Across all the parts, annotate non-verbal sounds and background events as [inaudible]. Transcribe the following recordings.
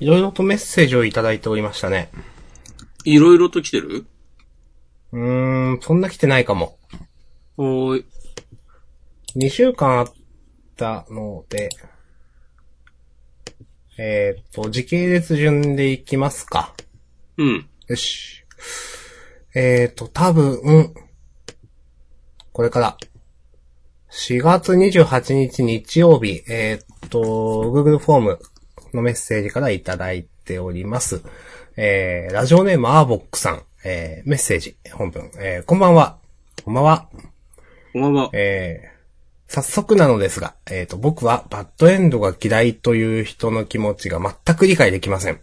いろいろとメッセージをいただいておりましたね。いろいろと来てる？うーん、そんな来てないかも。おーい。2週間あったので、えーっと、時系列順でいきますか。うん。よし。えーっと、多分、これから、4月28日日曜日、えーっと、Google フォームのメッセージからいただいております。えー、ラジオネームアーボックさん、えー、メッセージ、本文、えー、こんばんは。こんばんは。こんばんは。えー早速なのですが、えっ、と、僕はバッドエンドが嫌いという人の気持ちが全く理解できません。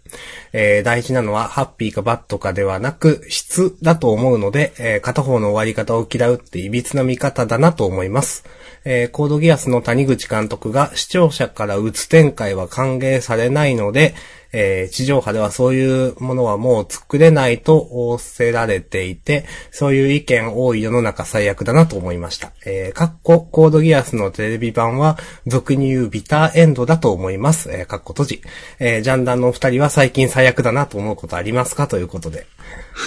えー大事なのはハッピーかバッドかではなく質だと思うので、えー片方の終わり方を嫌うって歪な見方だなと思います。えーコードギアスの谷口監督が視聴者から打つ展開は歓迎されないので、えー地上波ではそういうものはもう作れないと仰せられていて、そういう意見多い世の中最悪だなと思いました。えー、かっこ、コードギアスのテレビ版は、俗に言うビターエンドだと思います。えー、かっこ閉じ。えー、ジャンダンのお二人は最近最悪だなと思うことありますかということで。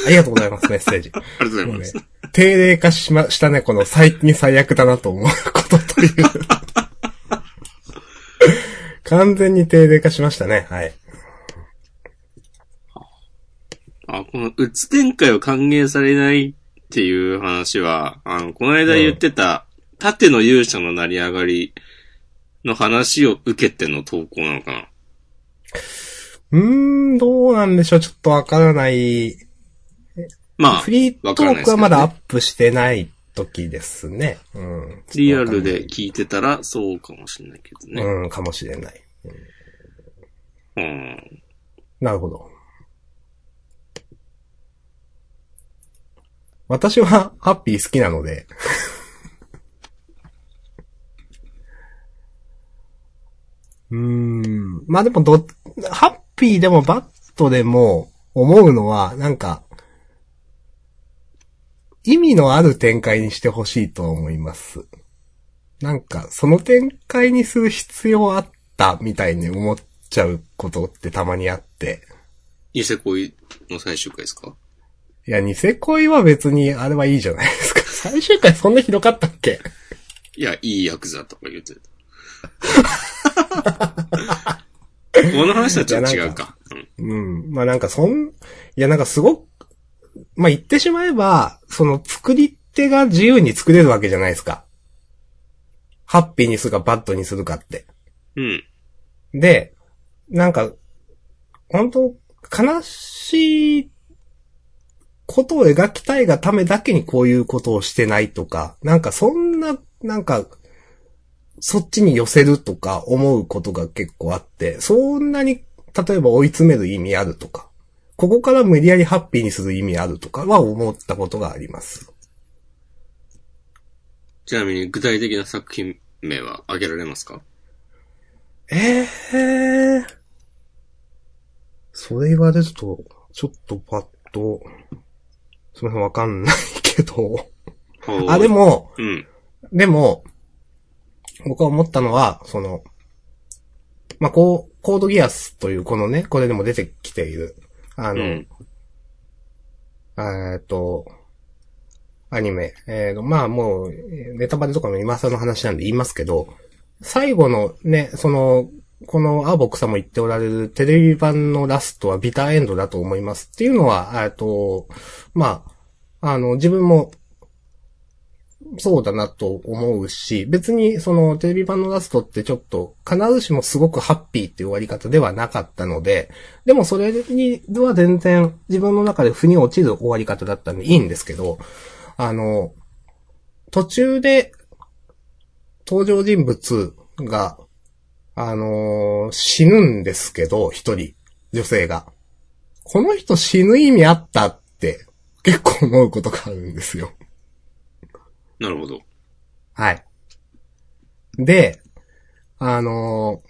ありがとうございます、[laughs] メッセージ。ありがとうございます。、定例化しましたね、この最近最悪だなと思うことという。[laughs] 完全に定例化しましたね、はい。あ、この、うつ展開を歓迎されないっていう話は、あの、この間言ってた、縦の勇者の成り上がりの話を受けての投稿なのかなうーん、どうなんでしょう、ちょっとわからない。まあフ、リートークはまだアップしてない時ですね。うん。リアルで聞いてたらそうかもしれないけどね。うん、かもしれない。うん。なるほど。私はハッピー好きなので。[laughs] うーん。まあでもど、ハッピーでもバットでも思うのは、なんか、意味のある展開にしてほしいと思います。なんか、その展開にする必要あったみたいに思っちゃうことってたまにあって。ニセ恋の最終回ですか？いや、ニセ恋は別にあれはいいじゃないですか。[laughs] 最終回そんなひどかったっけ？いや、いいヤクザとか言ってた。[laughs] この話とはちょっと違うか。うんうん。まあなんかそん、いやなんかすごく、まあ言ってしまえば、その作り手が自由に作れるわけじゃないですか。ハッピーにするかバッドにするかって。うん。で、なんか、本当悲しいことを描きたいがためだけにこういうことをしてないとか、なんかそんな、なんか、そっちに寄せるとか思うことが結構あって、そんなに、例えば追い詰める意味あるとか、ここから無理やりハッピーにする意味あるとかは思ったことがあります。ちなみに具体的な作品名は挙げられますか？ええー。それ言われると、ちょっとパッと、すみません、わかんないけど。あ、で。も、うん。でも、僕は思ったのは、その、まあ、こう、コードギアスというこのね、これでも出てきている、あの、うん。えーっと、アニメ。えーと、まあもう、えーネタバレとかも今更の話なんで言いますけど、最後のね、その、このアーボックさんも言っておられるテレビ版のラストはビターエンドだと思いますっていうのは、えっと、まあ、あの、自分も、そうだなと思うし、別にそのテレビ版のラストってちょっと必ずしもすごくハッピーっていう終わり方ではなかったので、でもそれには全然自分の中で腑に落ちる終わり方だったんでいいんですけど、あの、途中で登場人物が、あのー死ぬんですけど、一人、女性が。この人死ぬ意味あったって結構思うことがあるんですよ。なるほど。はい。で、あのー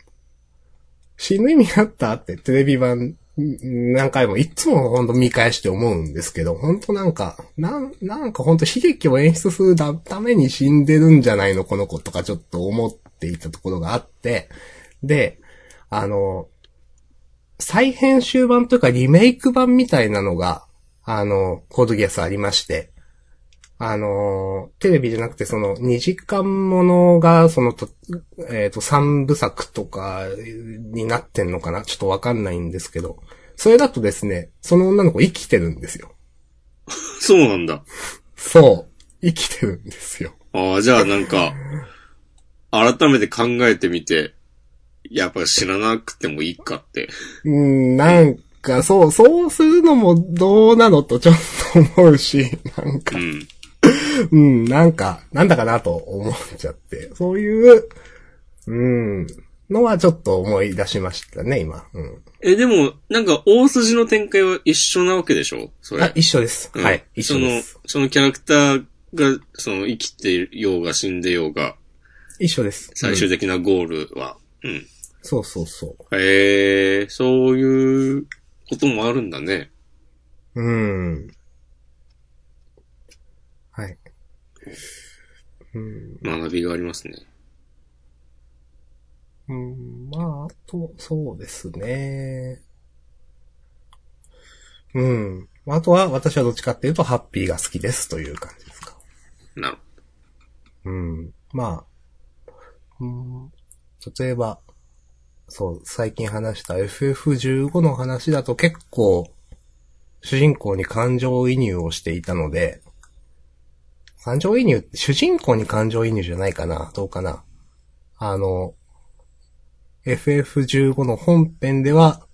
死ぬ意味あったってテレビ版ん何回もいつもほんと見返して思うんですけど、ほんとなんか、なん、なんかほんと悲劇を演出するために死んでるんじゃないのこの子とかちょっと思っていたところがあって、で、あの再編集版というかリメイク版みたいなのが、あの、コードギアスありまして、あの、テレビじゃなくてその2時間ものが、そのと、えっ、と、3部作とかになってんのかな？ちょっとわかんないんですけど、それだとですね、その女の子生きてるんですよ。そうなんだ。そう。生きてるんですよ。ああ、じゃあなんか、改めて考えてみて、やっぱ知らなくてもいいかって。うん、なんか、そう、そうするのもどうなのとちょっと思うし、[laughs] なんかう、ん。うん、なんか、なんだかなと思っちゃって、そういう、うん、のはちょっと思い出しましたね、今。うん。え、でも、なんか大筋の展開は一緒なわけでしょ？それ。あ、一緒です。うんはい、一緒です。その、そのキャラクターが、その生きていようが死んでようが、一緒です。最終うん的なゴールは。うん。そうそうそう。へえー、そういうこともあるんだね。うん。はい。うん。学びがありますね。うん、まあ、あと、そうですね。うん。あとは、私はどっちかっていうと、ハッピーが好きですという感じですか。なるうん。まあ、うん、例えば、そう、最近話した FF15 の話だと結構、主人公に感情移入をしていたので、感情移入、主人公に感情移入じゃないかなどうかなあの、FF15 の本編では、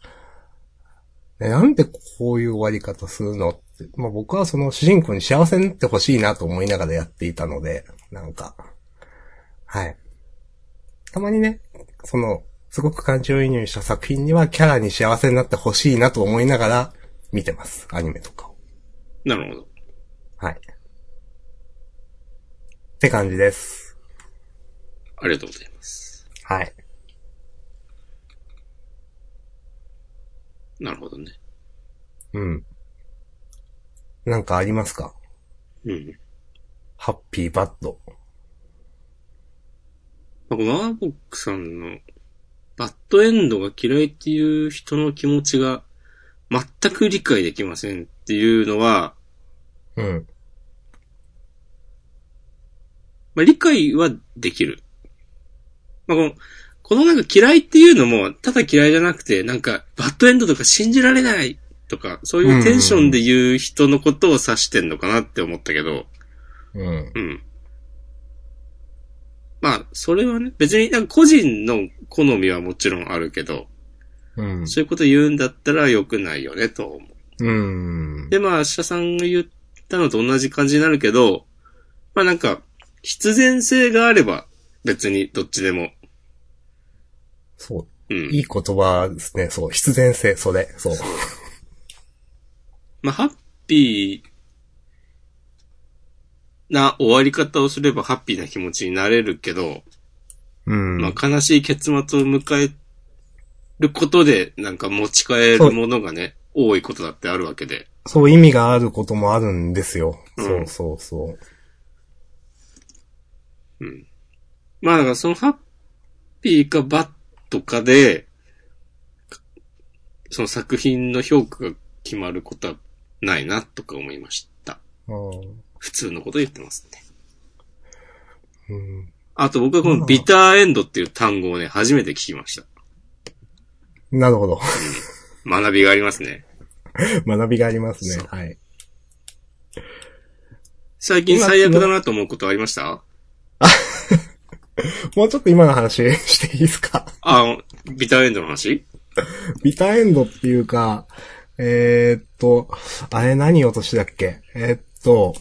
ねなんでこういう終わり方するのって、まあ僕はその主人公に幸せになってほしいなと思いながらやっていたので、なんか、はい。たまにね、その、すごく感情移入した作品にはキャラに幸せになってほしいなと思いながら見てます。アニメとかを。なるほど。はい。って感じです。ありがとうございます。はい。なるほどね。うん。なんかありますか？うん。ハッピーバッド。ワーボックさんの、バッドエンドが嫌いっていう人の気持ちが全く理解できませんっていうのは、うん。まあ、理解はできる。まあ、この、このなんか嫌いっていうのも、ただ嫌いじゃなくて、なんか、バッドエンドとか信じられないとか、そういうテンションで言う人のことを指してんのかなって思ったけど、うん。うん。まあ、それはね、別になんか個人の好みはもちろんあるけど、うん。そういうこと言うんだったら良くないよね、と思う。うん。で、まあ、社さんが言ったのと同じ感じになるけど、まあなんか、必然性があれば、別にどっちでも。そう。うん。いい言葉ですね。そう。必然性、それ。そう。まあ、ハッピーな終わり方をすればハッピーな気持ちになれるけど、うん。まあ、悲しい結末を迎えることで、なんか持ち帰るものがね、多いことだってあるわけで。そう、意味があることもあるんですよ。うんそうそうそう。うん。まあ、だからそのハッピーかバッドかで、その作品の評価が決まることはないな、とか思いました。うん普通のこと言ってますね。うん。あと僕はこのビターエンドっていう単語をね、初めて聞きました。なるほど。学びがありますね。[laughs] 学びがあります。ねはい。最近最悪だなと思うことありました？[laughs] もうちょっと今の話していいですか？あ、ビターエンドの話？ビターエンドっていうか、えー、っと、あれ何落としだっけ？えーっと、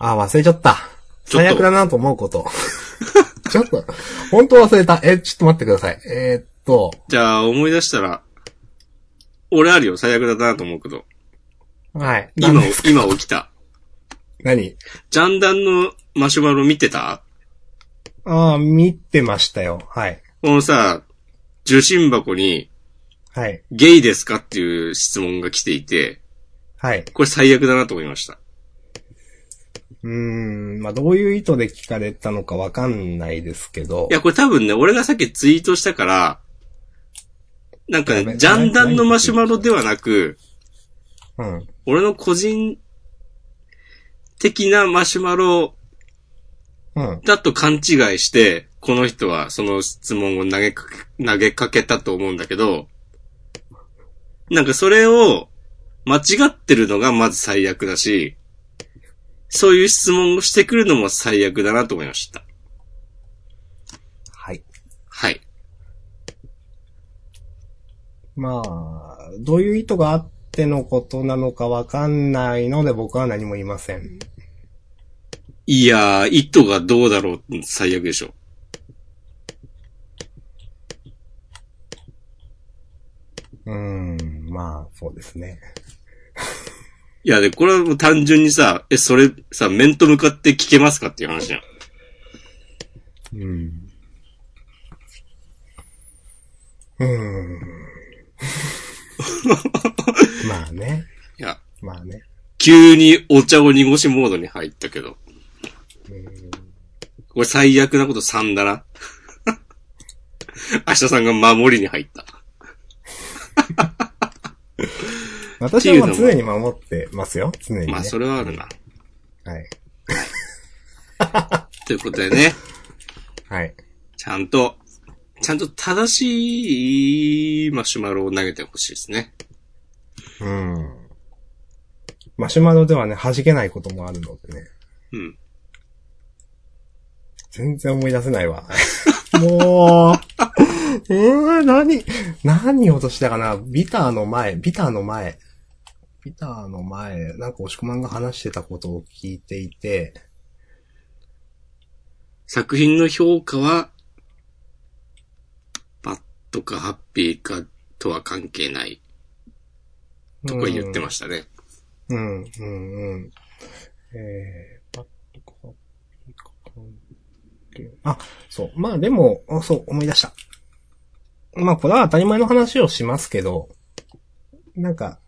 あ、忘れちゃった。ちょっと最悪だなと思うこと。[laughs] ちょっと、本当忘れた。え、ちょっと待ってください。えーっと、じゃあ思い出したら、俺あるよ、最悪だなと思うこと。はい。今今起きた。何？ジャンダンのマシュマロ見てた？ああ、見てましたよ。はい。このさ、受信箱に、はい。ゲイですかっていう質問が来ていて、はい。これ最悪だなと思いました。うーん、まあ、どういう意図で聞かれたのかわかんないですけど。いや、これ多分ね、俺がさっきツイートしたから、なんかね、ジャンダンのマシュマロではなく、うん。俺の個人的なマシュマロうん。だと勘違いして、この人はその質問を投げかけ、投げかけたと思うんだけど、なんかそれを間違ってるのがまず最悪だし、そういう質問をしてくるのも最悪だなと思いました。はい。はい。まあ、どういう意図があってのことなのかわかんないので僕は何も言いません。いやー、意図がどうだろう最悪でしょ。うーん、まあ、そうですね。いや、で、これはもう単純にさ、え、それさ、面と向かって聞けますかっていう話じゃん。うん。うーん。[laughs] まあね。いや、まあね。急にお茶を濁しモードに入ったけど。これ最悪なこと3だな。[laughs] 明日さんが守りに入った。私はもう常に守ってますよ。常にね。まあ、それはあるな。はい。[laughs] ということでね、はい。ちゃんと、ちゃんと正しいマシュマロを投げてほしいですね。うん。マシュマロではね、弾けないこともあるのでね。うん。全然思い出せないわ。[laughs] もう、えー、何、何をとしたかな？ビターの前、ビターの前。ビターの前、なんか押し込まんが話してたことを聞いていて、作品の評価は、バッドかハッピーかとは関係ないとか言ってましたね。うん、うん、うん。えー、パッとか、あ、そう。まあでも、あそう、思い出した。まあこれは当たり前の話をしますけど、なんか、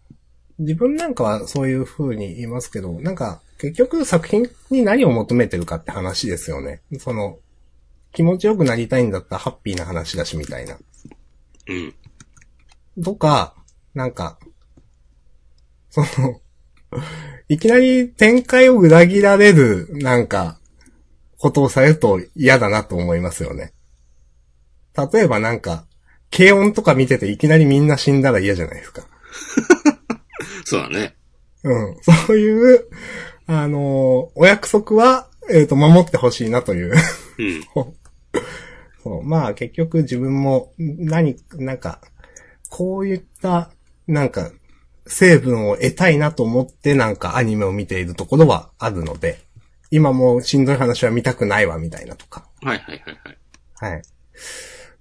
自分なんかはそういう風に言いますけど、なんか、結局作品に何を求めてるかって話ですよね。その、気持ちよくなりたいんだったらハッピーな話だしみたいな。うん。とか、なんか、その、いきなり展開を裏切られる、なんか、ことをされると嫌だなと思いますよね。例えばなんか、軽音とか見てていきなりみんな死んだら嫌じゃないですか。[laughs] そうだね。うん。[laughs] そういう、あのーお約束は、えっ、と、守ってほしいなという。うん。[laughs] そう。まあ結局自分も何、なんか、こういった、なんか、成分を得たいなと思ってなんかアニメを見ているところはあるので、今もうしんどい話は見たくないわみたいなとか。はいはいはいはい。はい。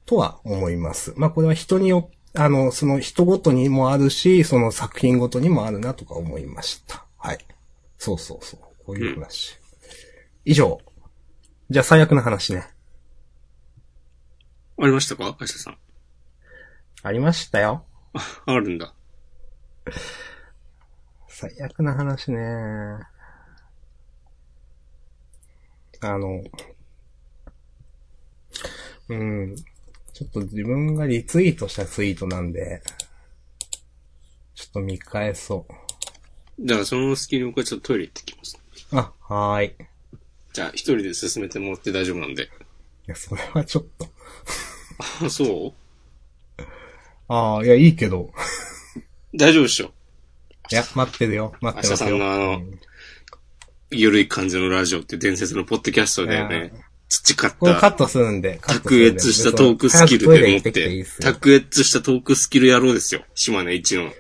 とは思います。まあこれは人によあの、その人ごとにもあるし、その作品ごとにもあるなとか思いました。はい。そうそうそう。こういう話。以上。じゃあ最悪な話ね。ありましたか？明日さん。ありましたよ。[laughs] あるんだ。最悪な話ね。あの、うん。ちょっと自分がリツイートしたツイートなんで、ちょっと見返そじゃあその隙に僕はちょっとトイレ行ってきます。う。あ、はーい。いじゃあ一人で進めてもらって大丈夫なんで。や、それはちょっと。あ、そう？[laughs] ああ、いや、いいけど。大丈夫でしょ？いや、待ってるよ。待ってますよ。明日さんのあのうんゆるい感じのラジオっていう伝説のポッドキャストでいやね、培っこれカッた、トするんで、カットす卓るんで越したトークスキルでもって。卓越したトークスキル野郎ですよ。島根一の。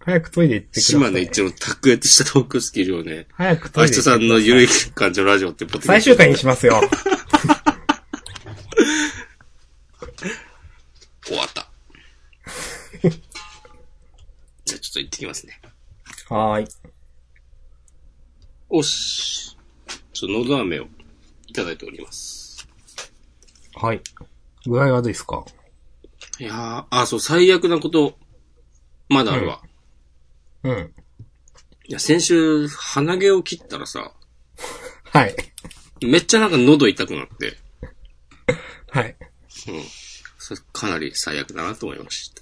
早くトイレ行ってください。島根一の卓越したトークスキルをね、早くトイレ行ってくだ明日さ。んのゆるい感じのラジオってポッ最終回にしますよ。[laughs] 終わった。じゃあちょっと行ってきますね。はーい。おし。ちょっと喉飴をいただいております。はい。具合悪いですか？いやー、あ、そう、最悪なこと、まだあるわ。うん。いや、先週、鼻毛を切ったらさ、はい。めっちゃなんか喉痛くなって、はい。うん。それかなり最悪だなと思いまし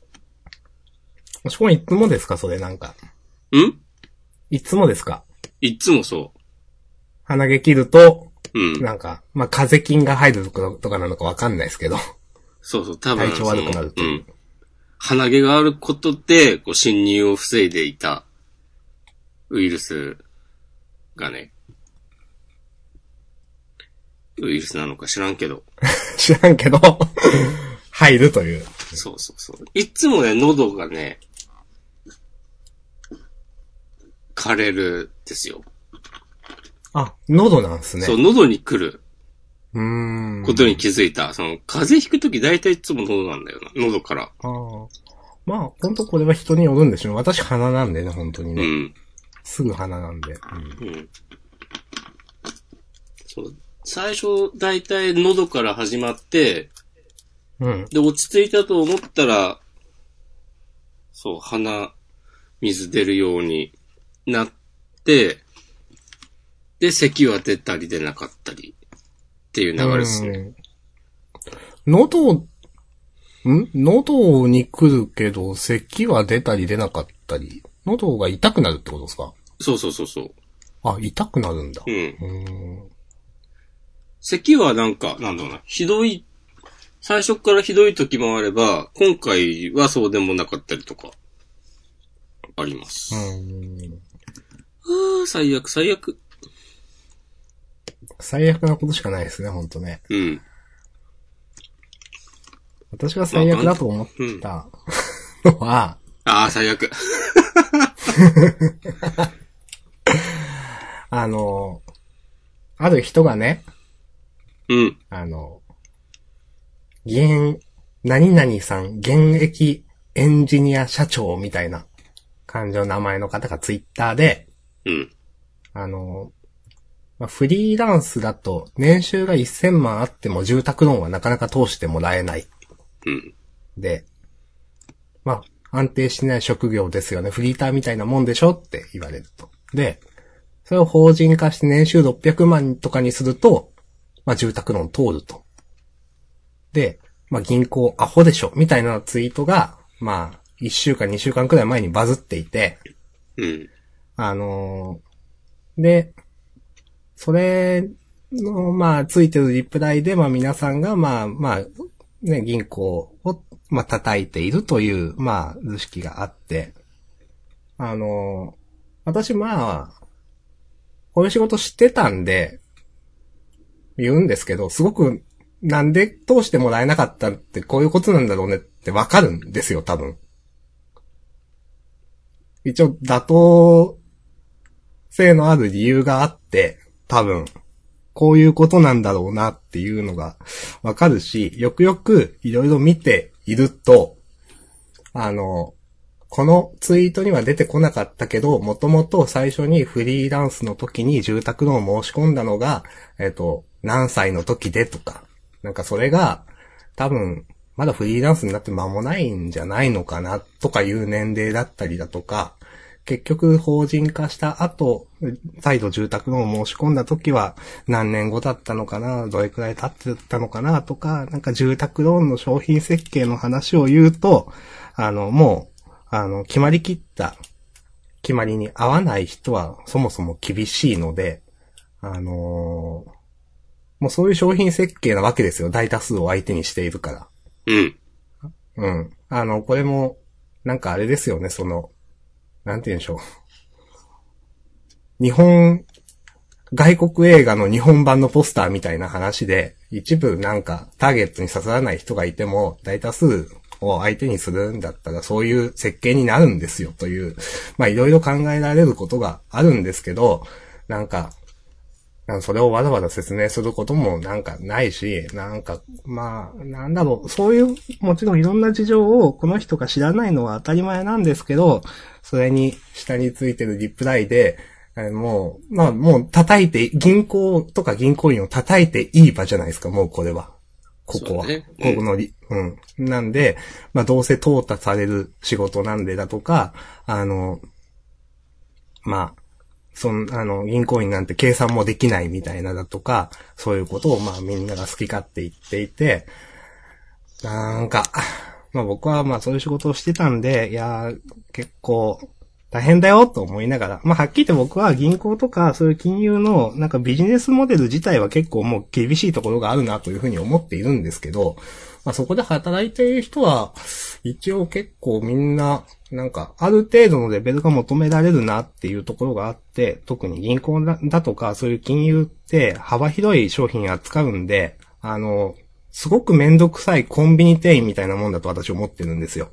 もしこいつもですか？それなんか。た。ん？いつもですか？いっつもそ鼻毛切ると、う。うん。なんか、まあ、風菌が入るとかとかなのかわかんないですけど。そうそう、多分。体調悪くなるというん。鼻毛があることで、こう、侵入を防いでいた、ウイルスがね、ウイルスなのか知らんけど、[laughs] 知らんけど、[laughs] 入るという。そうそうそう。いっつもね、喉がね、枯れるんですよ。あ、喉なんですね。そう、喉に来るうーん。ことに気づいた。その、風邪ひくとき大体いつも喉なんだよな。喉から。ああ。まあ、本当これは人によるんでしょう。私鼻なんでね、本当にね。うん。すぐ鼻なんで。うん。そう。最初、大体喉から始まって、うん。うん。で、落ち着いたと思ったら、そう、鼻、水出るようになって、で、咳は出たり出なかったり、っていう流れですね。うん喉、ん？喉に来るけど、咳は出たり出なかったり、喉が痛くなるってことですか？そうそうそうそう。あ、痛くなるんだ。うん。うーん。咳はなんか、なんだろうな、ひどい、最初からひどい時もあれば、今回はそうでもなかったりとか、あります。うーん。ああ、最悪、最悪。最悪なことしかないですね、ほんとね。うん。私が最悪だと思ったのは、ああ、最悪。[laughs] あの、ある人がね、うん。あの、現、何々さん、現役エンジニア社長みたいな感じの名前の方がツイッターで、うん。あの、まあ、フリーランスだと年収が1000万あっても住宅ローンはなかなか通してもらえない。うん。で、まあ、安定しない職業ですよね。フリーターみたいなもんでしょって言われると。で、それを法人化して年収600万とかにすると、まあ、住宅ローン通ると。で、まあ、銀行アホでしょみたいなツイートが、まあ、1週間2週間くらい前にバズっていて、うん。あのーで、それの、まあ、ついてるリプライで、まあ、皆さんが、まあ、まあ、ね、銀行を、まあ、叩いているという、まあ、図式があって、あの私、まあ、こういう仕事知ってたんで、言うんですけど、すごく、なんで通してもらえなかったってこういうことなんだろうねってわかるんですよ、多分。一応、妥当性のある理由があって、多分、こういうことなんだろうなっていうのがわかるし、よくよくいろいろ見ていると、あの、このツイートには出てこなかったけど、もともと最初にフリーランスの時に住宅ローンを申し込んだのが、えっと、何歳の時でとか、なんかそれが、多分、まだフリーランスになって間もないんじゃないのかな、とかいう年齢だったりだとか、結局法人化した後、再度住宅ローン申し込んだ時は何年後だったのかな、どれくらい経ってたのかなとか、なんか住宅ローンの商品設計の話を言うと、あの、もう、あの、決まりきった決まりに合わない人はそもそも厳しいので、あのーもうそういう商品設計なわけですよ。大多数を相手にしているから。うん。うん。あの、これも、なんかあれですよね、その、なんて言うんでしょう。日本、外国映画の日本版のポスターみたいな話で、一部なんかターゲットに刺さらない人がいても、大多数を相手にするんだったらそういう設計になるんですよという、まあいろいろ考えられることがあるんですけど、なんか、なんかそれをわざわざ説明することもなんかないし、なんか、まあ、なんだろう、そういう、もちろんいろんな事情をこの人が知らないのは当たり前なんですけど、それに下についてるリプライで、えーもう、まあもう叩いて、銀行とか銀行員を叩いていい場じゃないですか、もうこれは。ここは。ねここのり、うん。なんで、まあどうせ淘汰される仕事なんでだとか、あの、まあ、そん、あの、銀行員なんて計算もできないみたいなだとか、そういうことをまあみんなが好き勝手言っていて、なんか、まあ僕はまあそういう仕事をしてたんで、いや、結構、大変だよと思いながら、まあはっきり言って僕は銀行とかそういう金融のなんかビジネスモデル自体は結構もう厳しいところがあるなというふうに思っているんですけど、まあそこで働いている人は、一応結構みんな、なんかある程度のレベルが求められるなっていうところがあって、特に銀行だとかそういう金融って幅広い商品扱うんで、あの、すごくめんどくさいコンビニ店員みたいなもんだと私思ってるんですよ。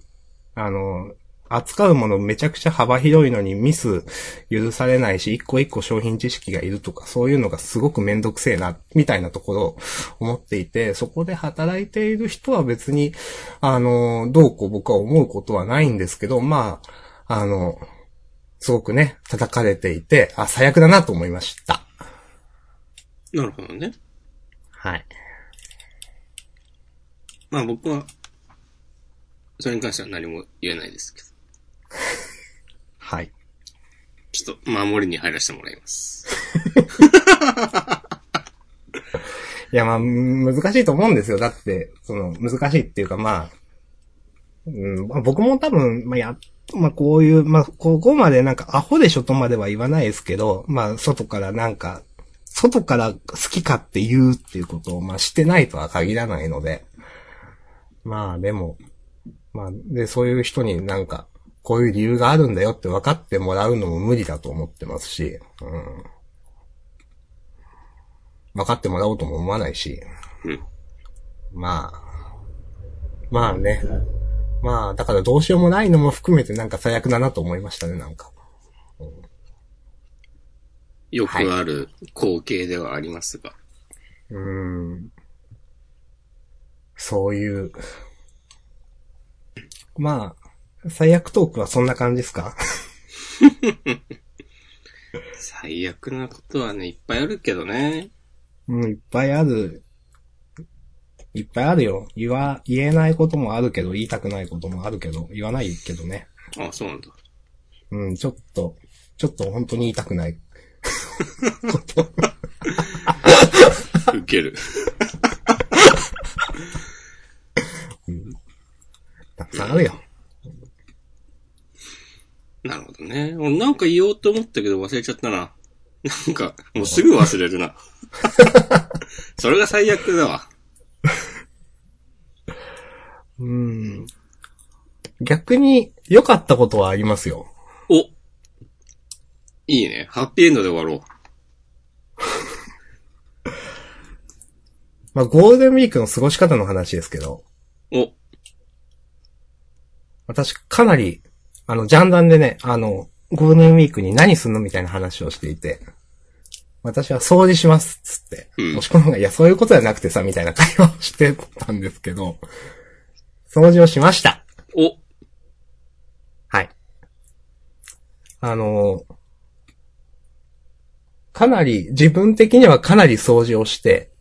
あの、扱うものめちゃくちゃ幅広いのにミス許されないし、一個一個商品知識がいるとか、そういうのがすごくめんどくせえな、みたいなところを思っていて、そこで働いている人は別に、あの、どうこう僕は思うことはないんですけど、まあ、あの、すごくね、叩かれていて、あ、最悪だなと思いました。なるほどね。はい。まあ僕は、それに関しては何も言えないですけど。[laughs] はい。ちょっと守りに入らせてもらいます。[laughs] いや、まあ、難しいと思うんですよ。だって、その、難しいっていうか、まあ、うん、まあ僕も多分、まあ、や、まあ、こういう、まあ、ここまでなんか、アホでしょとまでは言わないですけど、まあ、外からなんか、外から好きかって言うっていうことを、まあ、してないとは限らないので、まあ、でも、まあ、で、そういう人になんか、こういう理由があるんだよって分かってもらうのも無理だと思ってますし、うん。分かってもらおうとも思わないし、うん。まあ、まあね。まあ、だからどうしようもないのも含めてなんか最悪だなと思いましたね、なんか。よくある光景ではありますが。うーん。そういう。まあ、最悪トークはそんな感じですか？[laughs] 最悪なことはね、いっぱいあるけどね。うん、いっぱいある。いっぱいあるよ。言わ、言えないこともあるけど、言いたくないこともあるけど、言わないけどね。あそうなんだ。うん、ちょっと、ちょっと本当に言いたくない。ウケる。たくさんあるよ。なるほどね。俺なんか言おうと思ったけど忘れちゃったな。なんか、もうすぐ忘れるな。[laughs] それが最悪だわ。うん。逆に良かったことはありますよ。おいいね。ハッピーエンドで終わろ [laughs] まあ、ゴールデンウィークの過ごし方の話ですけど、う。お、私かなり、あの、ジャンダンでね、あの、ゴールデンウィークに何すんのみたいな話をしていて、私は掃除します、つって。うんもしこの方が、いや、そういうことじゃなくてさ、みたいな会話をしてたんですけど、掃除をしました。お、はい。あのかなり、自分的にはかなり掃除をして、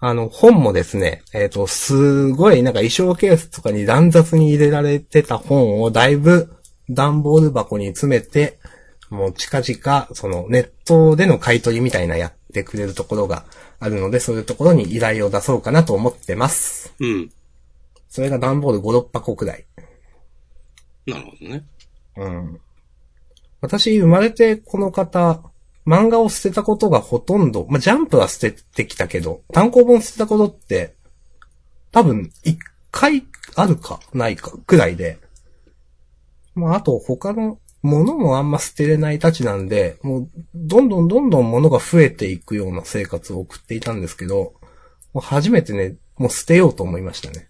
あの、本もですね、えっ、と、すごいなんか衣装ケースとかに乱雑に入れられてた本をだいぶ段ボール箱に詰めて、もう近々、そのネットでの買い取りみたいなやってくれるところがあるので、そういうところに依頼を出そうかなと思ってます。うん。それが段ボール5、6箱くらい。なるほどね。うん。私、生まれてこの方、漫画を捨てたことがほとんど、まあ、ジャンプは捨ててきたけど、単行本捨てたことって、多分、一回あるか、ないか、くらいで。まあ、あと、他のものもあんま捨てれないたちなんで、もう、どんどんどんどん物が増えていくような生活を送っていたんですけど、もう初めてね、もう捨てようと思いましたね。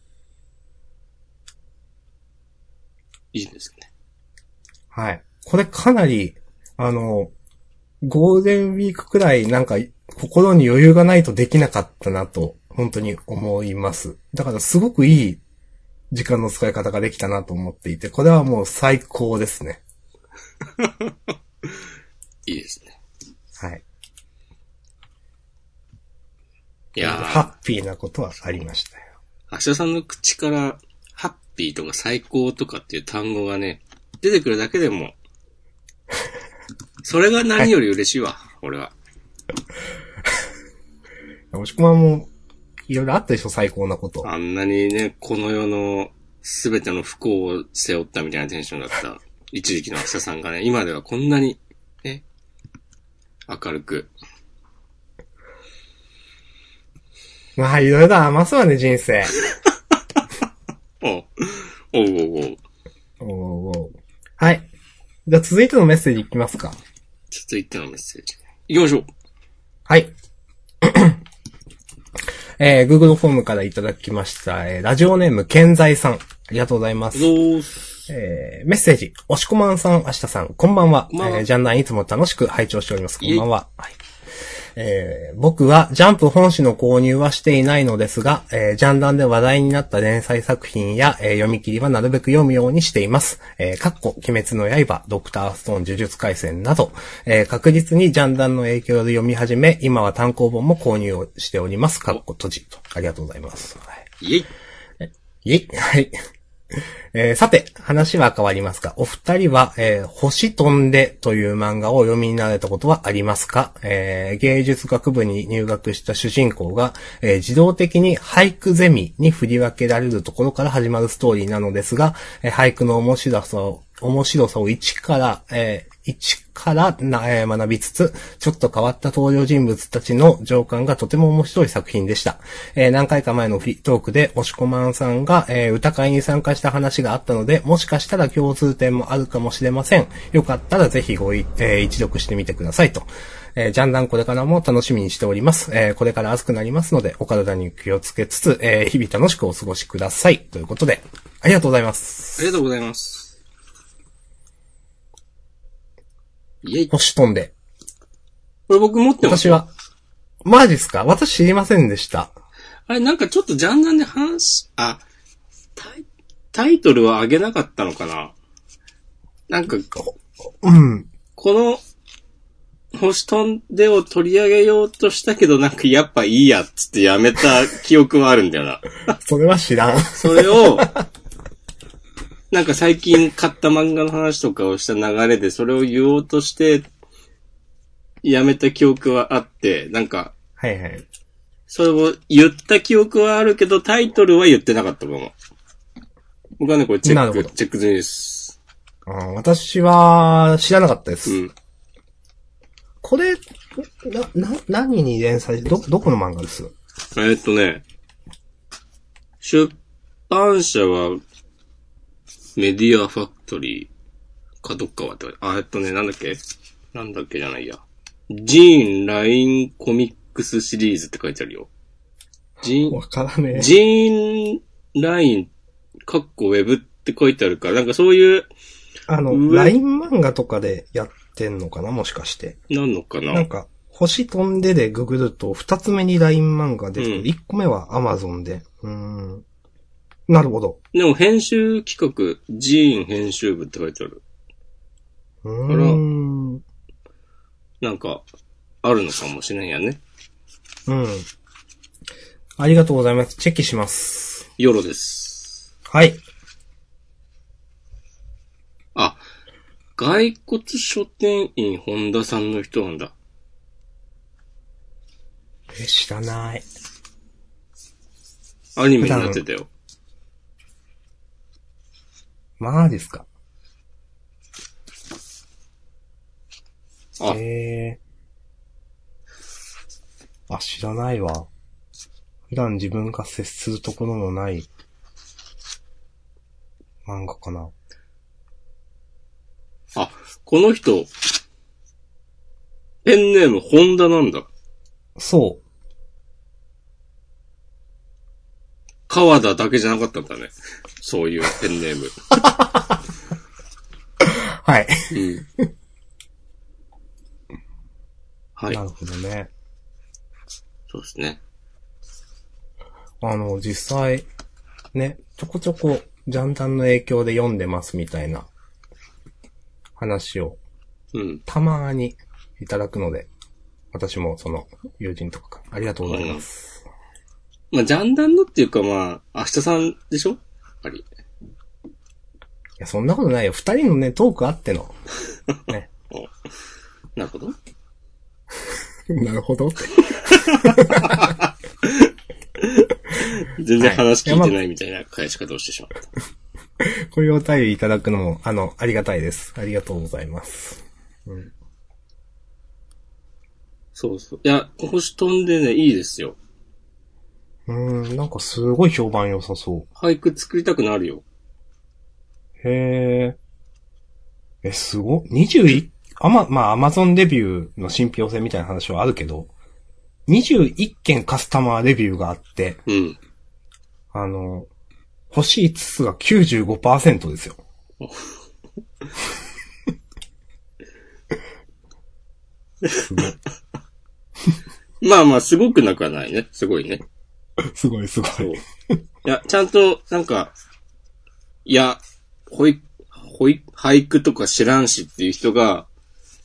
いいですね。はい。これかなり、あの、ゴールデンウィークくらいなんか心に余裕がないとできなかったなと、本当に思います。だからすごくいい時間の使い方ができたなと思っていて、これはもう最高ですね。[laughs] いいですね。はい。いやハー、ッピーなことはありましたよ。明日さんの口から、ハッピーとか最高とかっていう単語がね、出てくるだけでも、それが何より嬉しいわ、俺は。[laughs] 押し込まんも、いろいろあったでしょ、最高なこと。あんなにね、この世のすべての不幸を背負ったみたいなテンションだった、[laughs] 一時期の明日さんがね、今ではこんなに、ね、明るく。まあ、いろいろ余すわね、人生。[laughs] おう、おうおうおう。おうおうはい。じゃあ続いてのメッセージいきますか。続いてのメッセージ。行きましょう。はい。えー、Google フォームからいただきました、えー、ラジオネーム、健在さん。ありがとうございます。えー、メッセージ、おしこまんさん、あしたさん、こんばんは。えー、ジャンダンいつも楽しく拝聴しております。こんばんは。はい。えー、僕はジャンプ本誌の購入はしていないのですが、えー、ジャンダンで話題になった連載作品や、えー読み切りはなるべく読むようにしています。えー、かっこ、鬼滅の刃、ドクターストーン、呪術回戦など、えー確実にジャンダンの影響で読み始め、今は単行本も購入をしております。かっこ閉じと。ありがとうございます。はい。イェイ。いえ、はい。[laughs] えーさて、話は変わりますが、お二人は、えー星飛んでという漫画を読みになれたことはありますか、えー芸術学部に入学した主人公が、え自動的に俳句ゼミに振り分けられるところから始まるストーリーなのですが、え俳句の面白さを、面白さを一から、えー一からな、え学びつつ、ちょっと変わった登場人物たちの情感がとても面白い作品でした。えー何回か前のフリートークで、押しこまんさんが、えー歌会に参加した話があったので、もしかしたら共通点もあるかもしれません。よかったらぜひごい、えー一読してみてくださいと。えージャンダンこれからも楽しみにしております。えーこれから暑くなりますので、お体に気をつけつつ、えー日々楽しくお過ごしください。ということで、ありがとうございます。ありがとうございます。イェイ。こ星飛んで。れ僕持ってます私は、マジっすか？私知りませんでした。あれ、なんかちょっとジャンダンで話、あ、タイ、タイトルは上げなかったのかな？なんか、うん。この、星飛んでを取り上げようとしたけど、なんかやっぱいいやっつってやめた記憶はあるんだよな。[laughs] それは知らん。それを、なんか最近買った漫画の話とかをした流れで、それを言おうとして、やめた記憶はあって、なんか、はいはい。それを言った記憶はあるけど、タイトルは言ってなかったかも。僕はね、これチェック、チェック済みです。あー私は知らなかったです。うん。これ、な、な、何に連載ど、どこの漫画です？えーっとね、出版社は、メディアファクトリーかどっかはってあ、えっとね、なんだっけ？なんだっけじゃないや。ジーン・ライン・コミックスシリーズって書いてあるよ。ジーン、わからねえ。ジーン・ライン、カッコウェブって書いてあるから、なんかそういう、あの、上？LINE 漫画とかでやってんのかな？もしかして。なんのかな？なんか、星飛んででググると、二つ目に LINE 漫画出てくうん個目は Amazon で。うーん。なるほど。でも編集企画、ジーン編集部って書いてある。うーん。なんか、あるのかもしれんやね。うん。ありがとうございます。チェキします。ヨロです。はい。あ、骸骨書店員本田さんの人なんだ。え、知らない。アニメになってたよ。マジっすか。あえー。あ、知らないわ。普段自分が接するところのない漫画かな。あ、この人、ペンネーム本田なんだ。そう。川田だけじゃなかったんだね。そういうペンネーム。[laughs] はい。うん。はいな。るほどね。そうですね。あの、実際、ね、ちょこちょこ、ジャンダンの影響で読んでますみたいな話をうん。たまーにいただくので、私もその友人とかありがとうございます。まあ、ジャンダンのっていうかまあ、明日さんでしょぱり。いや、そんなことないよ。二人のね、トークあっての。[laughs] ね。なるほど。[laughs] なるほどって。全然話聞いてないみたいな返し方をしてしまった。[laughs] こういうお便りいただくのも、あの、ありがたいです。ありがとうございます。うん。そうそう。いや、星飛んでね、いいですよ。うーん、なんかすごい評判良さそ俳句作りたくなるよ。う。へえ。え、すご、21、あま、まあ、アマゾンレビューの信憑性みたいな話はあるけど、21件カスタマーレビューがあって、うん。あの、星5つが95%ですよ。[laughs] すごい。[laughs] まあまあ、すごくなくはないね。すごいね。[laughs] すごい、すご。い。いや、ちゃんと、なんか、いや、ほい、ほい、俳句とか知らんしっていう人が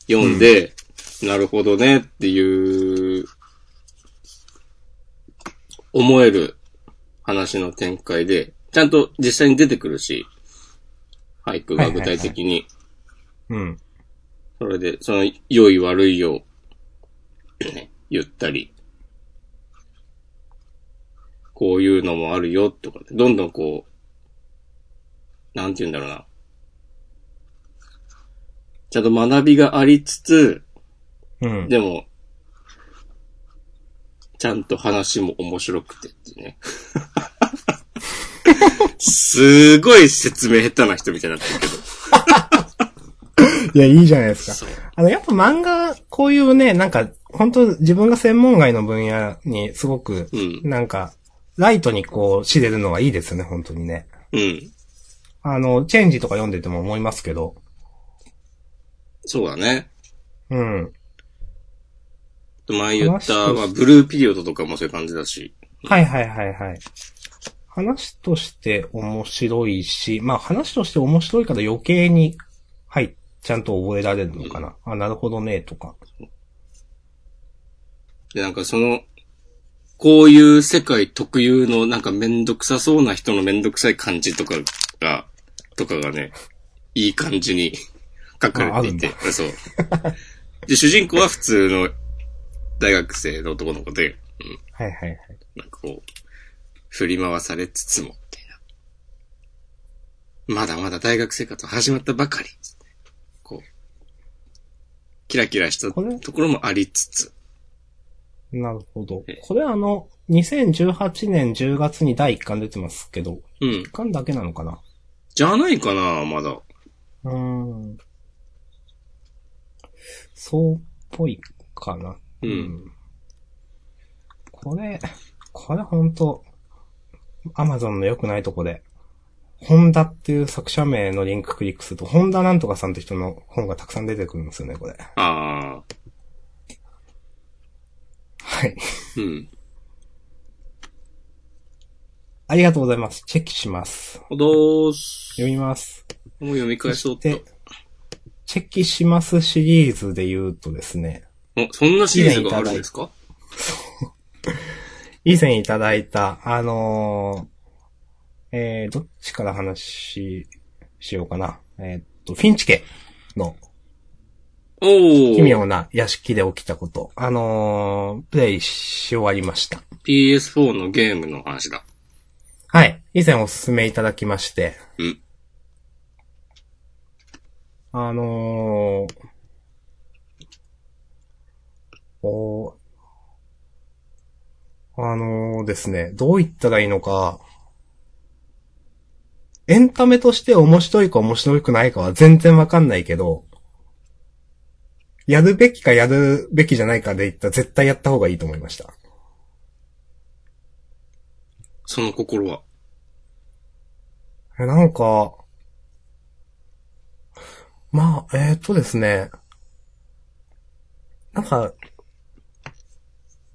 読んで、なるほどねっていう、思える話の展開で、ちゃんと実際に出てくるし、俳句が具体的に、うん。それで、その、良い悪いを、ね、言ったり、こういうのもあるよ、とか、どんどんこう、なんて言うんだろうな。ちゃんと学びがありつつ、うん。でも、ちゃんと話も面白くてってね。すごい説明下手な人みたいになってるけど。いや、いいじゃないですか。あの、やっぱ漫画、こういうね、なんか、本当自分が専門外の分野にすごく、うん。なんか、ライトにこう、知れるのがいいですよね、本当にね。うん。あの、チェンジとか読んでても思いますけど。そうだね。うん。前言った、まあ、ブルーピリオドとかもそういう感じだし。はいはいはいはい。話として面白いし、まあ話として面白いから余計に、はい、ちゃんと覚えられるのかな。あ、なるほどね、とか。で、なんかその、こういう世界特有のなんかめんどくさそうな人のめんどくさい感じとかが、とかがね、いい感じに [laughs] 書かれていて、そう。で、主人公は普通の大学生の男の子で、うん、はいはいはい。なんかこう、振り回されつつも、みたいな。まだまだ大学生活は始まったばかり。こう、キラキラしたところもありつつ。なるほどええ。これあの、2018年10月に第1巻出てますけど、うん1。巻だけなのかな？じゃないかな、まだ。うーん。そうっぽいかな。うんこれ、これほんと、アマゾンの良くないとこで、ホンダっていう作者名のリンククリックすると、ホンダなんとかさんって人の本がたくさん出てくるんですよね、これ。ああ、はい。うん。ありがとうございます。チェックします。ほどーす。読みます。もう読み返そうと。で、チェキしますシリーズで言うとですね、お、そんなシリーズがあるんですか？以前いただいた、[laughs] あのーえー、どっちから話し、しようかな。えーっと、フィンチ家の。奇妙な屋敷で起きたこと、あのープレイし終わりました。PS4 のゲームの話だ。はい。以前お勧めいただきまして、うん。あのー、おあのーですね、どう言ったらいいのか、エンタメとして面白いか面白くないかは全然わかんないけど、やるべきかやるべきじゃないかで言ったら絶対やった方がいいと思いました。その心は？え、なんか、まあ、えー、っとですね。なんか、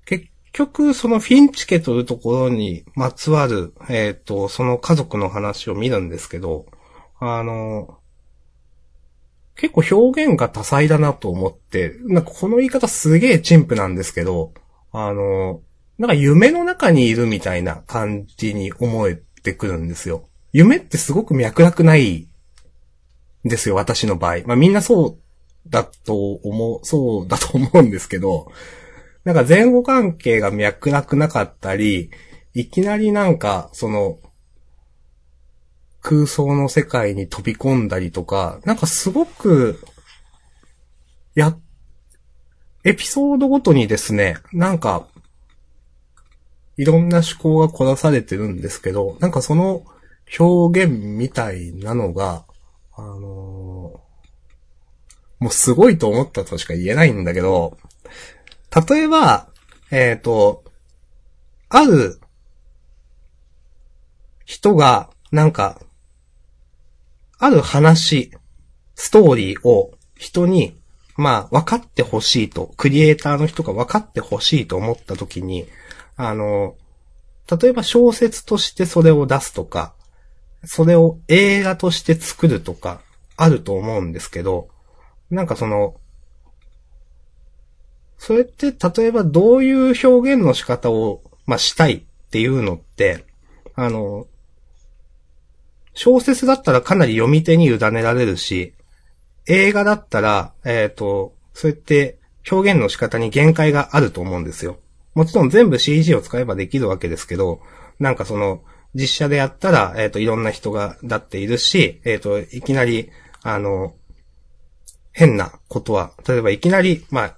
結局、そのフィンチ家というところにまつわる、えー、っと、その家族の話を見るんですけど、あの、結構表現が多彩だなと思って、なんかこの言い方すげえ陳腐なんですけど、あの、なんか夢の中にいるみたいな感じに思えてくるんですよ。夢ってすごく脈絡ないんですよ、私の場合。まあみんなそうだと思う、そうだと思うんですけど、なんか前後関係が脈絡なかったり、いきなりなんか、その、空想の世界に飛び込んだりとか、なんかすごく、や、エピソードごとにですね、なんか、いろんな思考が凝らされてるんですけど、なんかその表現みたいなのが、あのーもうすごいと思ったとしか言えないんだけど、例えば、えっ、と、ある人が、なんか、ある話、ストーリーを人に、まあ、分かってほしいと、クリエイターの人が分かってほしいと思った時に、あの、例えば小説としてそれを出すとか、それを映画として作るとか、あると思うんですけど、なんかその、それって例えばどういう表現の仕方を、まあ、したいっていうのって、あの、小説だったらかなり読み手に委ねられるし、映画だったら、えっ、と、そうやって表現の仕方に限界があると思うんですよ。もちろん全部 CG を使えばできるわけですけど、なんかその、実写でやったら、えっ、と、いろんな人が、だっているし、えっ、と、いきなり、あの、変なことは、例えばいきなり、まあ、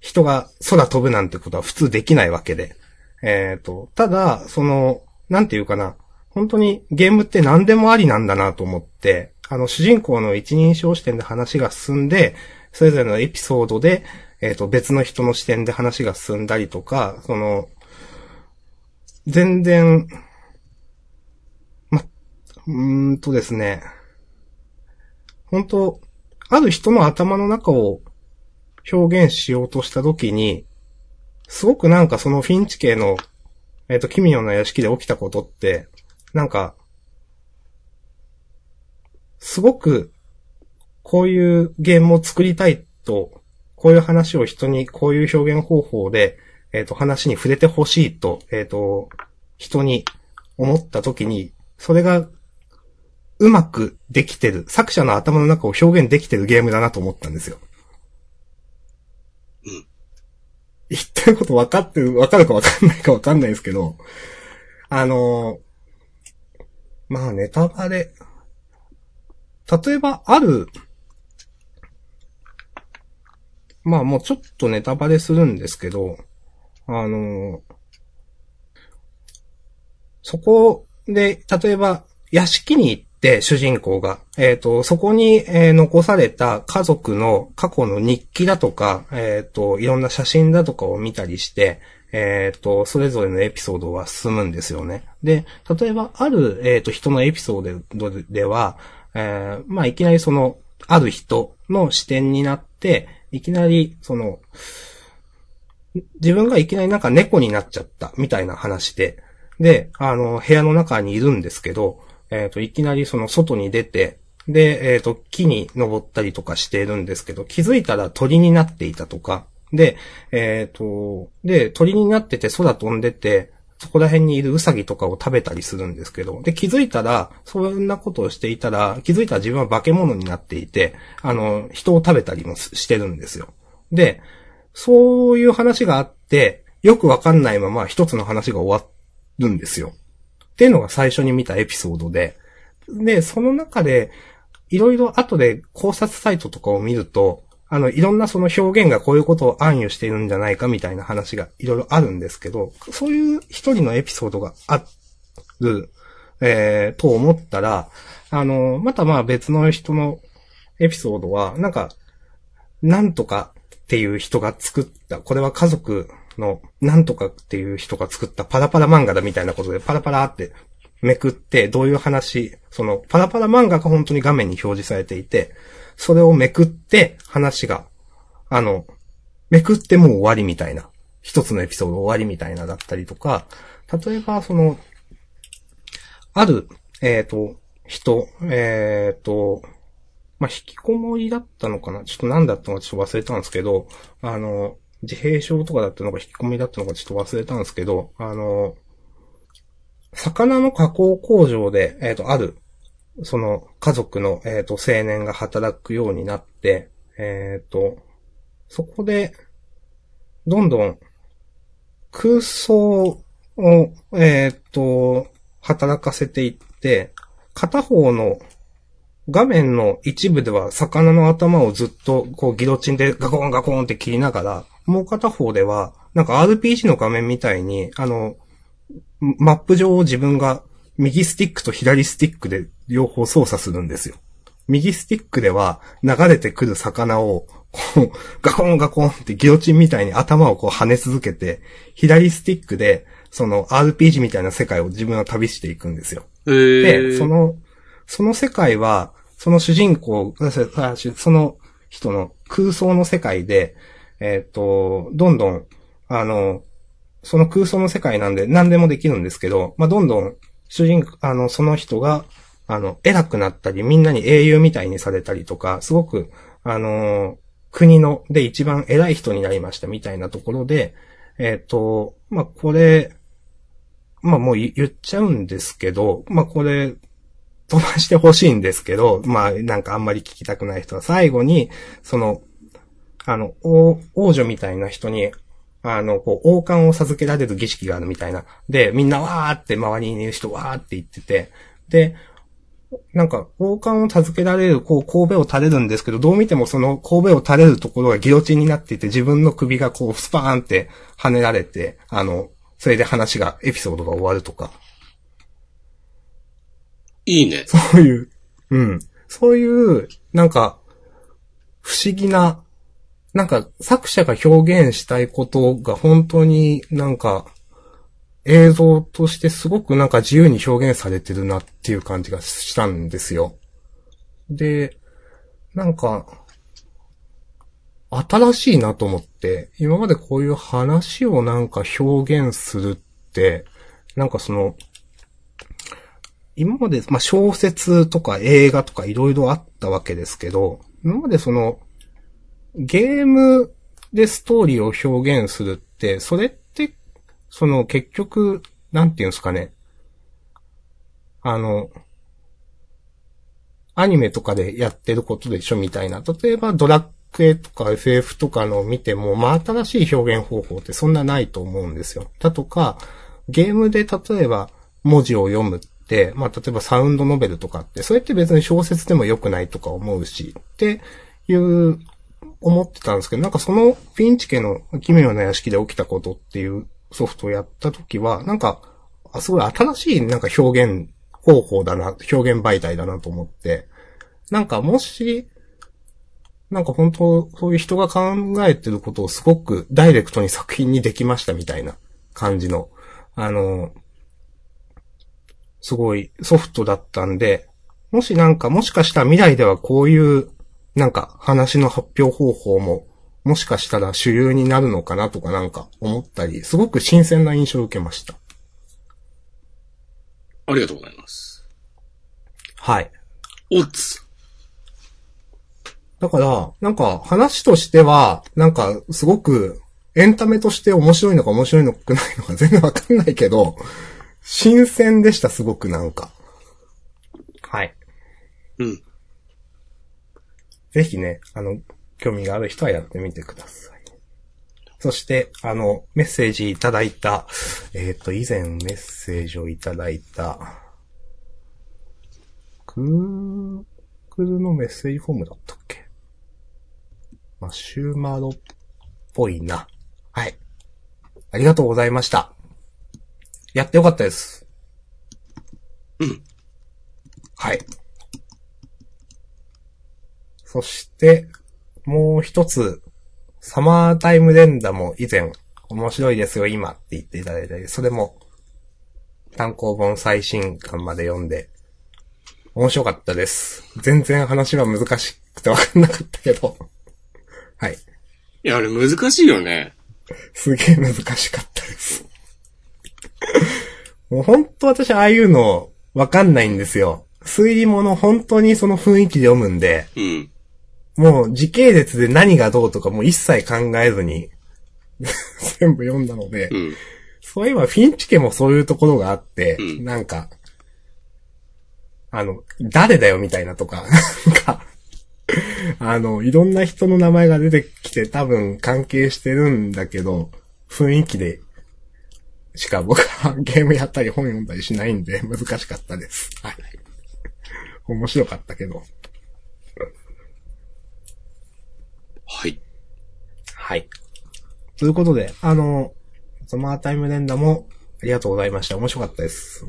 人が空飛ぶなんてことは普通できないわけで。えっ、と、ただ、その、なんていうかな、本当にゲームって何でもありなんだなと思って、あの、主人公の一人称視点で話が進んで、それぞれのエピソードで、えっ、と、別の人の視点で話が進んだりとか、その、全然、ま、うんとですね、本当ある人の頭の中を表現しようとしたときに、すごくなんかそのフィンチ系の、えっ、と、奇妙な屋敷で起きたことって、なんか、すごく、こういうゲームを作りたいと、こういう話を人に、こういう表現方法で、えっ、と、話に触れてほしいと、えっ、と、人に思ったときに、それが、うまくできてる、作者の頭の中を表現できてるゲームだなと思ったんですよ。うん言ってること分かってる、分かるか分かんないか分かんないですけど、あのまあネタバレ。例えばある、まあもうちょっとネタバレするんですけど、あのそこで、例えば屋敷に行って主人公が、えっ、と、そこに、えー残された家族の過去の日記だとか、えっ、と、いろんな写真だとかを見たりして、えっ、と、それぞれのエピソードは進むんですよね。で、例えば、ある、えっ、と、人のエピソードでは、えーまあ、いきなりその、ある人の視点になって、いきなり、その、自分がいきなりなんか猫になっちゃった、みたいな話で、で、あの、部屋の中にいるんですけど、えっ、と、いきなりその外に出て、で、えっ、と、木に登ったりとかしているんですけど、気づいたら鳥になっていたとか、で、えっ、と、で、鳥になってて空飛んでて、そこら辺にいるウサギとかを食べたりするんですけど、で、気づいたら、そんなことをしていたら、気づいたら自分は化け物になっていて、あの、人を食べたりもしてるんですよ。で、そういう話があって、よくわかんないまま一つの話が終わるんですよ。っていうのが最初に見たエピソードで、で、その中で、いろいろ後で考察サイトとかを見ると、あの、いろんなその表現がこういうことを暗喩しているんじゃないかみたいな話がいろいろあるんですけど、そういう一人のエピソードがある、えー、と思ったら、あの、またまあ別の人のエピソードは、なんか、なんとかっていう人が作った、これは家族のなんとかっていう人が作ったパラパラ漫画だみたいなことでパラパラってめくって、どういう話、そのパラパラ漫画が本当に画面に表示されていて、それをめくって話が、あの、めくってもう終わりみたいな。一つのエピソード終わりみたいなだったりとか、例えばその、ある、えっ、と、人、えっ、と、まあ、引きこもりだったのかな？ちょっと何だったのかちょっと忘れたんですけど、あの、自閉症とかだったのか引きこもりだったのかちょっと忘れたんですけど、あの、魚の加工工場で、えっ、と、ある、その家族の、えっ、と、青年が働くようになって、えっ、と、そこで、どんどん空想を、えっ、と、働かせていって、片方の画面の一部では魚の頭をずっとこうギロチンでガコンガコンって切りながら、もう片方では、なんか RPG の画面みたいに、あの、マップ上を自分が右スティックと左スティックで両方操作するんですよ。右スティックでは流れてくる魚を、こう、[laughs] ガコンガコンってギロチンみたいに頭をこう跳ね続けて、左スティックで、その RPG みたいな世界を自分は旅していくんですよ。へーで、その、その世界は、その主人公、あその人の空想の世界で、えっ、と、どんどん、あの、その空想の世界なんで何でもできるんですけど、まあ、どんどん主人公、あの、その人が、あの、偉くなったり、みんなに英雄みたいにされたりとか、すごく、あの、国の、で一番偉い人になりましたみたいなところで、えっ、と、まあ、これ、まあ、もう言っちゃうんですけど、まあ、これ、飛ばしてほしいんですけど、まあ、なんかあんまり聞きたくない人は最後に、その、あの、王王女みたいな人に、あの、こう、王冠を授けられる儀式があるみたいな。で、みんなわーって周りにいる人わーって言ってて、で、なんか、王冠を授けられる、こう、神戸を垂れるんですけど、どう見てもその神戸を垂れるところがギロチンになっていて、自分の首がこう、スパーンって跳ねられて、あの、それで話が、エピソードが終わるとか。いいね。そういう、うん。そういう、なんか、不思議な、なんか作者が表現したいことが本当になんか映像としてすごくなんか自由に表現されてるなっていう感じがしたんですよ。で、なんか、新しいなと思って、今までこういう話をなんか表現するって、なんかその、今まで、まあ、小説とか映画とかいろいろあったわけですけど、今までその、ゲームでストーリーを表現するって、それって、その結局、なんていうんですかね。あの、アニメとかでやってることでしょみたいな。例えばドラックエとか FF とかのを見ても、まあ新しい表現方法ってそんなないと思うんですよ。だとか、ゲームで例えば文字を読むって、まあ例えばサウンドノベルとかって、それって別に小説でも良くないとか思うし、っていう、思ってたんですけど、なんかそのピンチ家の奇妙な屋敷で起きたことっていうソフトをやった時は、なんか、あすごい新しいなんか表現方法だな、表現媒体だなと思って、なんかもし、なんか本当、そういう人が考えてることをすごくダイレクトに作品にできましたみたいな感じの、あの、すごいソフトだったんで、もしなんか、もしかしたら未来ではこういう、なんか話の発表方法も、もしかしたら主流になるのかなとかなんか思ったり、すごく新鮮な印象を受けました。ありがとうございます。はい。おつ。だから、なんか話としては、なんかすごくエンタメとして面白いのか面白いのかないのか全然わかんないけど、新鮮でした、すごくなんか。はい。うん。ぜひね、あの、興味がある人はやってみてください。そして、あの、メッセージいただいた、えっ、と、以前メッセージをいただいた、クークルのメッセージフォームだったっけ？マシュマロっぽいな。はい。ありがとうございました。やってよかったです。うん。はい。そして、もう一つ、サマータイム連打も以前、面白いですよ、今って言っていただいたり、それも、単行本最新刊まで読んで、面白かったです。全然話は難しくてわかんなかったけど。[laughs] はい。いや、あれ難しいよね。すげえ難しかったです。[laughs] もう本当私ああいうのわかんないんですよ。推理物本当にその雰囲気で読むんで、うん。もう時系列で何がどうとかもう一切考えずに [laughs] 全部読んだので、うん。そういえばフィンチ家もそういうところがあって、うんなんか、あの、誰だよみたいなとか、[laughs] なんか、あの、いろんな人の名前が出てきて多分関係してるんだけど、雰囲気でしか僕はゲームやったり本読んだりしないんで難しかったです。はい。面白かったけど。はい。はい。ということで、あの、サマータイム連打もありがとうございました。面白かったです。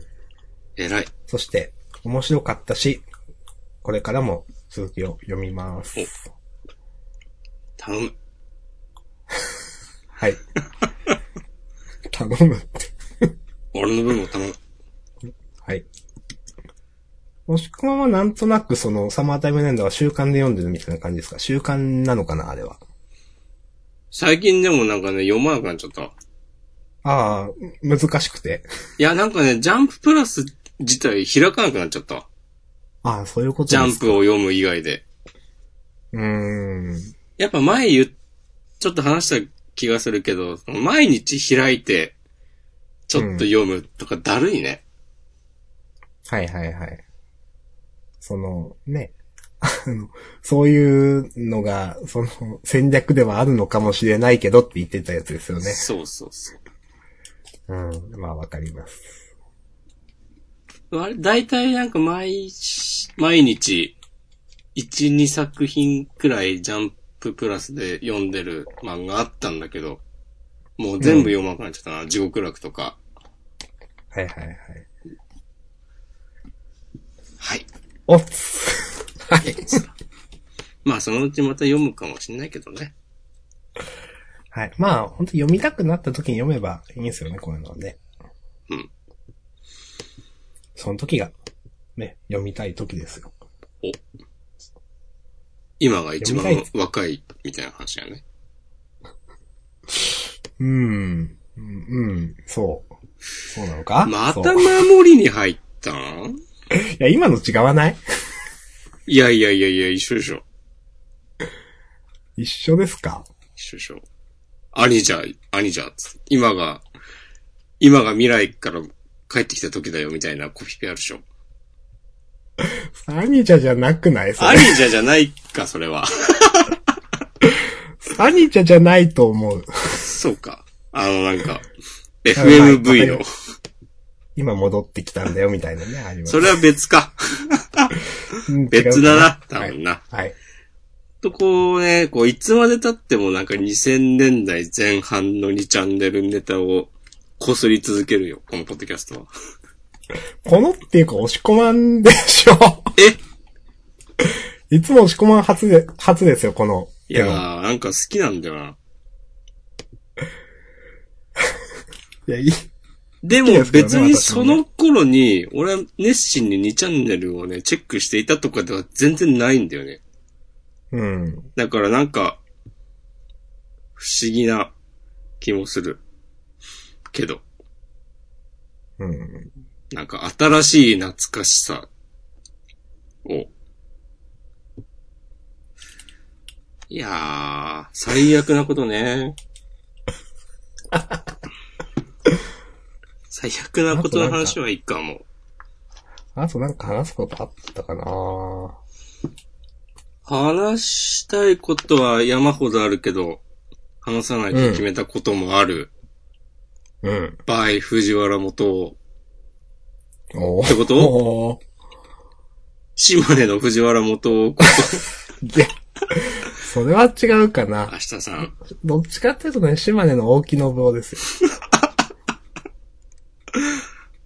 偉い。そして、面白かったし、これからも続きを読みます。頼む。はい。[laughs] 頼むって。俺の分も頼む。はい。もしくはなんとなくそのサマータイム連打は習慣で読んでるみたいな感じですか？習慣なのかなあれは。最近でもなんかね、読まなくなっちゃった。ああ、難しくて。いや、なんかね、ジャンププラス自体開かなくなっちゃった。ああ、そういうことジですか。ャンプを読む以外で。うーん。やっぱ前言っ、ちょっと話した気がするけど、毎日開いて、ちょっと読むとかだるいね。はいはいはい。その、ね。あの、そういうのが、その、戦略ではあるのかもしれないけどって言ってたやつですよね。そうそうそう。うん。まあわかります。あれ、だいたいなんか毎し、毎日、1、2作品くらいジャンププラスで読んでる漫画あったんだけど、もう全部読まなくなっちゃったな。地獄楽とか。はいはいはい。はい。おっつ。はい。まあそのうちまた読むかもしんないけどね。はい。まあ、本当読みたくなった時に読めばいいんですよね、こういうのはね。うん。その時が、ね、読みたい時ですよ。今が一番若いみたいな話だよね。うーん。うん、うん、そう。そうなのか？また守りに入ったん？や、今の違わない？いやいやいやいや、一緒でしょ。一緒ですか？一緒でしょ。兄じゃ、兄じゃ、今が、今が未来から帰ってきた時だよみたいなコピペあるでしょ。サニチャじゃなくない？それ。兄じゃじゃないか、それは。サニチャじゃないと思う。そうか。あの、なんか、はい FMV の。今戻ってきたんだよ、みたいなね、[laughs] あります。それは別か。うん別だな、多はい。分な。はい。と、こうね、こう、いつまで経ってもなんか2000年代前半の2チャンネルネタをこすり続けるよ、このポッドキャストは。このっていうか、押し込まんでしょ。え？いつも押し込まん初で、初ですよ、この。いやー、なんか好きなんだよな。[laughs] いや、いい。でも別にその頃に、俺は熱心に2チャンネルをね、チェックしていたとかでは全然ないんだよね。うん。だからなんか、不思議な気もする。けど、うん。なんか新しい懐かしさを。いやー、最悪なことね。[laughs] 最悪なことの話はいいかも。あとなんか話すことあったかな？話したいことは山ほどあるけど、話さないと決めたこともある。うん。by 藤原元を。おってこと？お島根の藤原元いや、それは違うかな明。日さん。どっちかっていうとね、島根の大木信夫ですよ。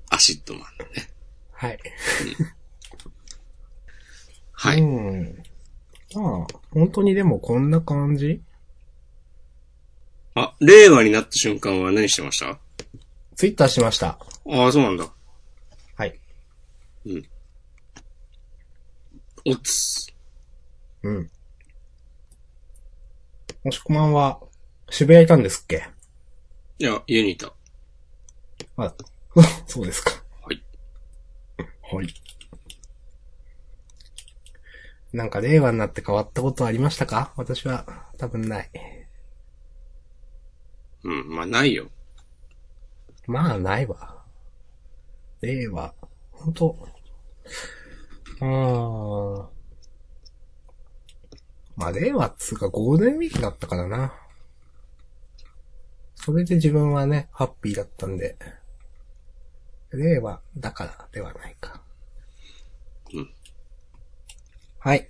アシッドマンね。はい。はい。うん。まあ、本当にでもこんな感じ？あ、令和になった瞬間は何してました？ツイッターしました。ああ、そうなんだ。はい。おつ。うん。もしこまんは、渋谷いたんですっけ？いや、家にいた。あ、[laughs] そうですか。はい。はい。なんか令和になって変わったことありましたか？私は多分ない。うん、まあないよ。まあ、ないわ。令和、ほんと。あーまあ、令和っつうかゴールデンウィークだったからな。それで自分はね、ハッピーだったんで。令和だからではないか。うん。はい。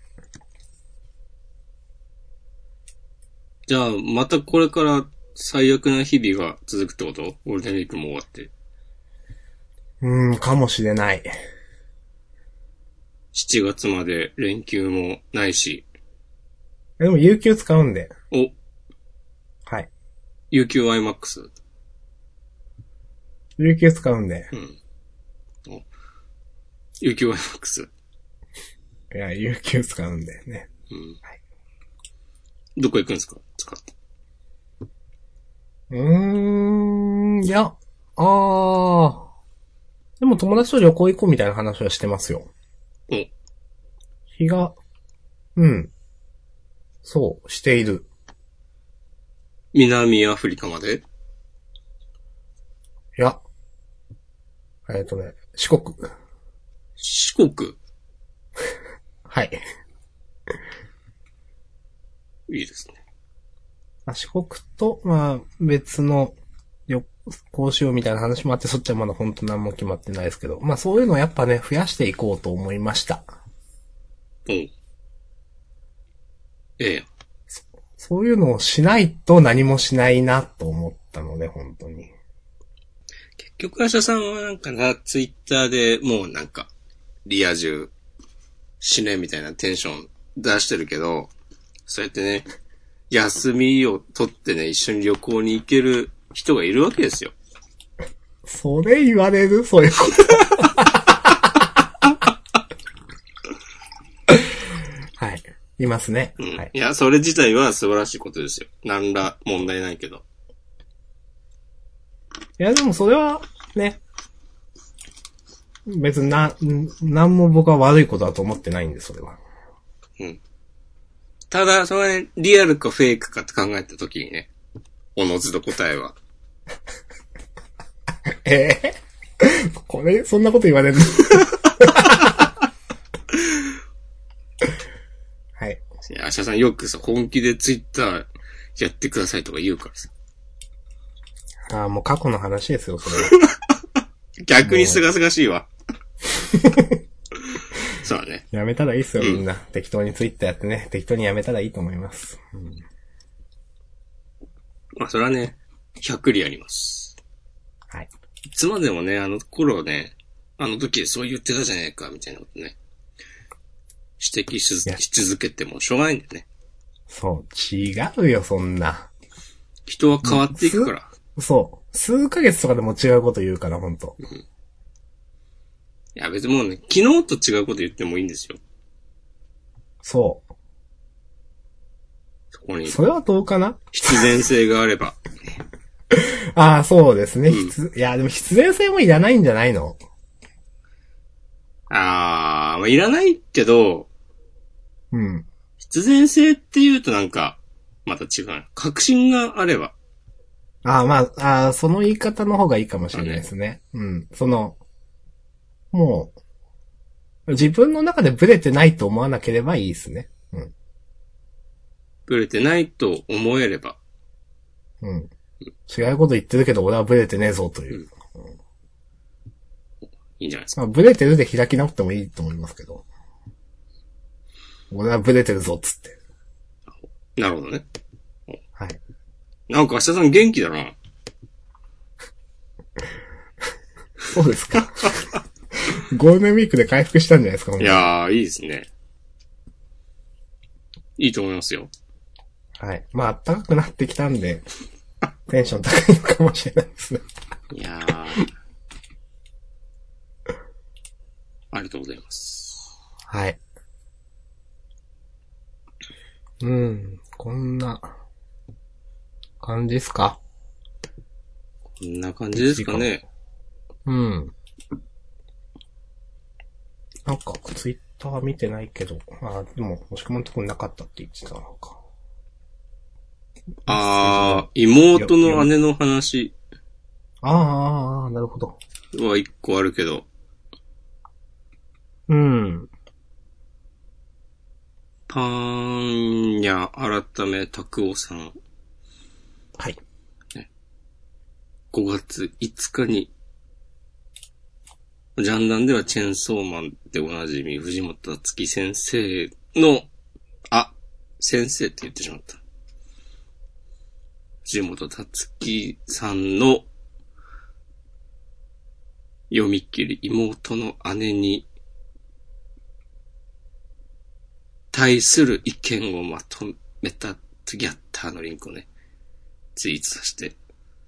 じゃあ、またこれから最悪な日々が続くってこと？ゴールデンウィークも終わって。うーん、かもしれない。7月まで連休もないし。でも、有給使うんで。お、はい。有給 IMAX? 有給使うんで。うん。お、有給 IMAX? いや、有給使うんでね。うん。はいどこ行くんですか？使って。うーん、いや、あー。でも友達と旅行行こうみたいな話はしてますよ。お、日が、うん。そう、している。南アフリカまでいや。えっ、とね、四国。四国？はい。いいですね。まあ四国と、まあ、別の旅行しようみたいな話もあって、そっちはまだ本当何も決まってないですけど、まあそういうのをやっぱね、増やしていこうと思いました。おええやん。そういうのをしないと何もしないなと思ったので、本当に。結局、アシャさんはなんかな、ツイッターでもうなんか、リア充、死ねみたいなテンション出してるけど、そうやってね、休みを取ってね、一緒に旅行に行ける人がいるわけですよ。それ言われる？そういうこと。はい。いますね。うん。はい。いや、それ自体は素晴らしいことですよ。何ら問題ないけど。いや、でもそれは、ね。別にな、んなんも僕は悪いことだと思ってないんで、それは。うん。ただ、それはね、リアルかフェイクかって考えたときにね、おのずと答えは。[laughs] え？え [laughs] これ、そんなこと言われる？[laughs] はい。いや、アシャさんよくさ、本気でツイッターやってくださいとか言うからさ。ああ、もう過去の話ですよ、それは。[laughs] 逆にすがすがしいわ。そうだね。やめたらいいっすよ、うんみんな。適当にツイッターやってね、適当にやめたらいいと思います。うんまあ、それはね、100里あります。はい。いつまでもね、あの頃ね、あの時そう言ってたじゃねえか、みたいなことね。指摘しいやし続けてもしょうがないんだよね。そう、違うよ、そんな。人は変わっていくから。そう。数ヶ月とかでも違うこと言うから、ほんと。いや、別にもうね、昨日と違うこと言ってもいいんですよ。そそこにう。それはどうかな？必然性があれば。[laughs] ああ、そうですね。うん必いや、でも必然性もいらないんじゃないの？あー、まあ、いらないけど、うん。必然性って言うとなんか、また違うな。確信があれば。ああ、まあ、ああ、その言い方の方がいいかもしれないですね。うん。その、もう、自分の中でブレてないと思わなければいいですね。うん。ブレてないと思えれば。うん。違うこと言ってるけど俺はブレてねえぞという。いいんじゃないですか。まあ、ブレてるで開き直ってもいいと思いますけど。俺はブレてるぞっつって。なるほどね。はい。なんか明日さん元気だな。そうですか。ゴールデンウィークで回復したんじゃないですか、いやー、いいですね。いいと思いますよ。はい。まあ、暖かくなってきたんで、テンション高いのかもしれないですね。いやー。ありがとうございます。はい。うん、こんな、感じっすか？こんな感じですかね。うん。なんか、ツイッター見てないけど、あでも、もしくものとこになかったって言ってたのか。あー、妹の姉の話ああ、ああ、なるほど。は一個あるけど、うん。パーンニャ改め拓夫さん、はい。5月5日に、ジャンダンではチェンソーマンでおなじみ藤本つき先生の、あ、先生って言ってしまった。藤本つきさんの読み切り妹の姉に対する意見をまとめたギャッターのリンクをね、ツイートさせて、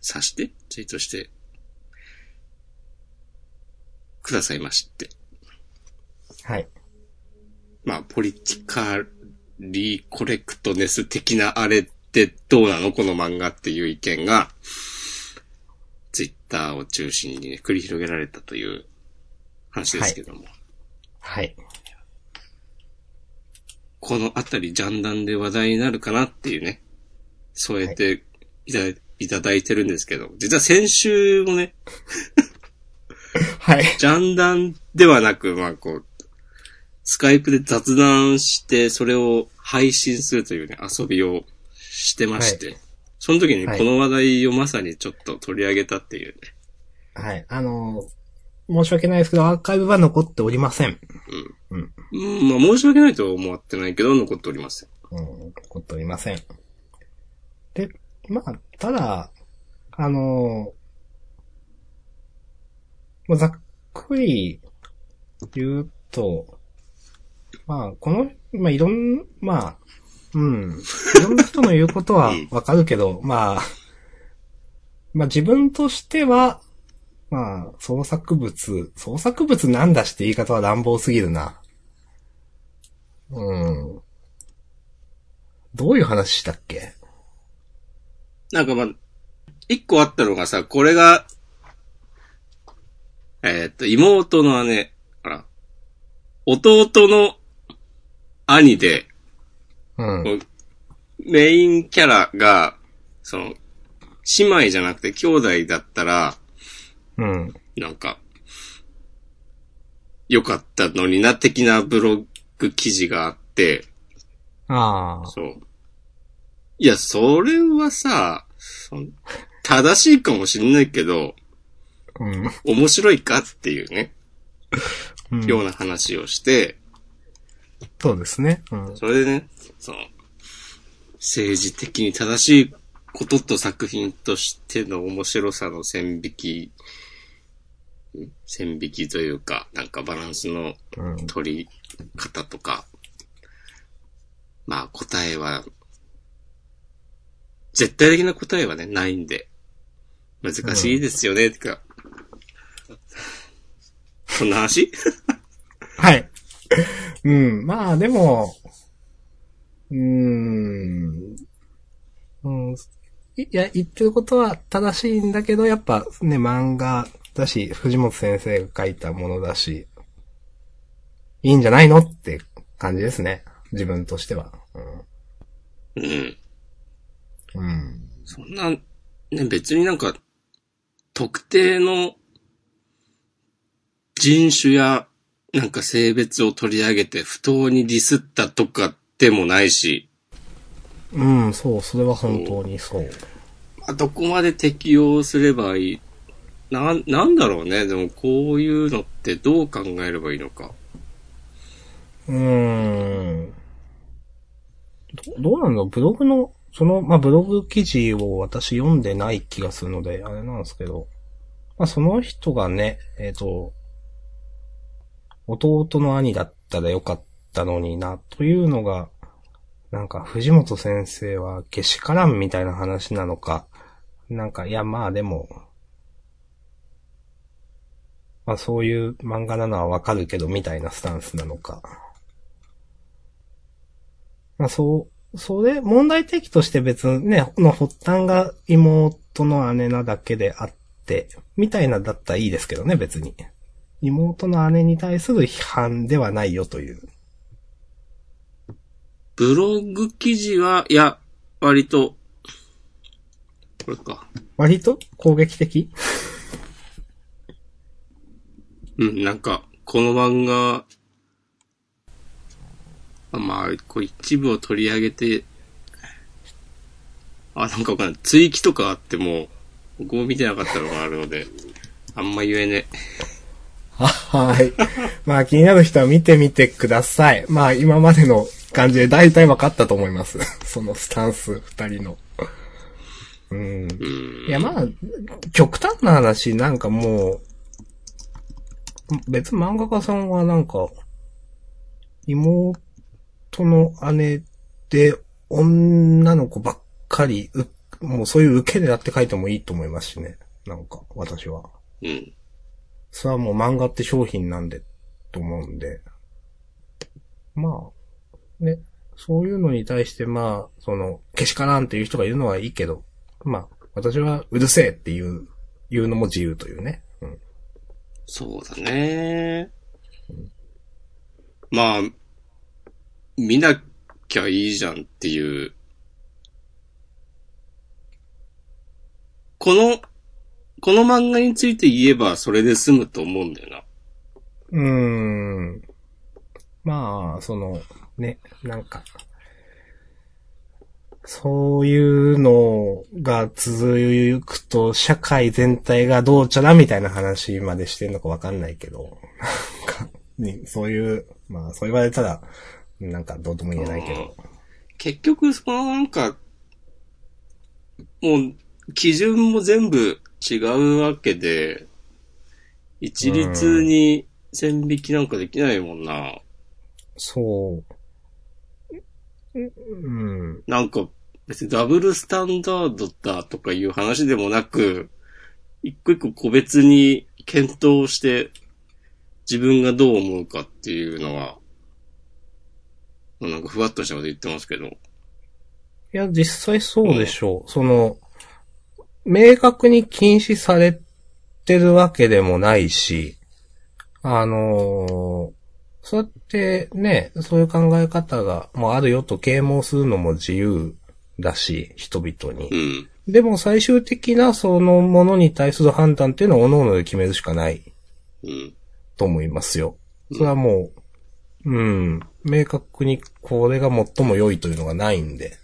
さして、ツイートして、くださいまして。はい。まあ、ポリティカリーコレクトネス的なあれってどうなの？この漫画っていう意見が、ツイッターを中心にね、繰り広げられたという話ですけども。はい。このあたりジャンダンで話題になるかなっていうね、添えていた,、い、ただいてるんですけど、実は先週もね、はい。ジャンダンではなく、まあこう、スカイプで雑談して、それを配信するというね、遊びをしてまして、その時にはいこの話題をまさにちょっと取り上げたっていうね。はい。あのー申し訳ないですけど、アーカイブは残っておりません。うん。うん、まあ申し訳ないとは思ってないけど、残っております。うん、残っておりません。で、まあ、ただ、あのーまあざっくり言うと、まあ、この、まあ、いろん、まあ、うん。いろんな人の言うことは [laughs] わかるけど、まあ、まあ自分としては、まあ、創作物、創作物なんだして言い方は乱暴すぎるな。うん。どういう話したっけ？なんかまあ、一個あったのがさ、これが、えーっと、妹の姉、あら、弟の兄で、うん。メインキャラが、その、姉妹じゃなくて兄弟だったら、うん。なんか、良かったのにな、的なブログ記事があって、ああ。そう。いや、それはさ、正しいかもしんないけど、うん。面白いかっていうね、うんような話をして、そうですね。うん。それでね、その、政治的に正しいことと作品としての面白さの線引き、ん線引きというか、なんかバランスのうん。取り方とか、まあ答えは、絶対的な答えはね、ないんで、難しいですよね、てか、そんな話？はい。うん。まあ、でも、うーん。うん。いや、言ってることは正しいんだけど、やっぱね、漫画だし、藤本先生が書いたものだし、いいんじゃないの？って感じですね。自分としては。うん。うん。うん。そんな、ね、別になんか、特定の人種や、なんか性別を取り上げて不当にディスったとかでもないし、うん、そう、それは本当にそう。まあ、どこまで適用すればいい、な、なんだろうね。でもこういうのってどう考えればいいのか。うーん。どどうなんだろうブログの、その、まあ、ブログ記事を私読んでない気がするので、あれなんですけど、まあ、その人がね、えっ、と、弟の兄だったらよかったのにな、というのが、なんか、藤本先生はけしからんみたいな話なのか、なんか、いや、まあでも、まあそういう漫画なのはわかるけど、みたいなスタンスなのか。まあそう、それ、問題提起として別にね、の発端が妹の姉なだけであって、みたいなだったらいいですけどね、別に。妹の姉に対する批判ではないよという。ブログ記事は、いや、割と、これか。割と？攻撃的？うん、なんか、この漫画、まあ、こう一部を取り上げて、あ、なんかわかんない。追記とかあっても、僕も見てなかったのがあるので、あんま言えね。はい。まあ気になる人は見てみてください。まあ今までの感じで大体分かったと思います。そのスタンス、二人の。うん。うん。いやまあ、極端な話、なんかもう、別に漫画家さんはなんか、妹の姉で女の子ばっかり、うもうそういう受けでやって書いてもいいと思いますしね。なんか、私は。うん。それはもう漫画って商品なんで、と思うんで。まあ、ね、そういうのに対してまあ、その、けしからんっていう人がいるのはいいけど、まあ、私はうるせえっていう、言うのも自由というね。うん。そうだね。まあ、見なきゃいいじゃんっていう。この、この漫画について言えばそれで済むと思うんだよな。うーん。まあ、その、ね、なんか、そういうのが続くと、社会全体がどうちゃらみたいな話までしてんのかわかんないけど、なんか、にそういう、まあ、そう言われたら、なんかどうとも言えないけど。結局、そのなんか、もう、基準も全部違うわけで、一律に線引きなんかできないもんな。そう。うん。なんか、別にダブルスタンダードだとかいう話でもなく、一個一個個別に検討して、自分がどう思うかっていうのは、なんかふわっとしたこと言ってますけど。いや、実際そうでしょう。その、明確に禁止されてるわけでもないし、あのーそうやってね、そういう考え方がもうあるよと啓蒙するのも自由だし、人々にう。ん。でも最終的なそのものに対する判断っていうのは各々で決めるしかないうん。と思いますよ。それはもう、うん、明確にこれが最も良いというのがないんで。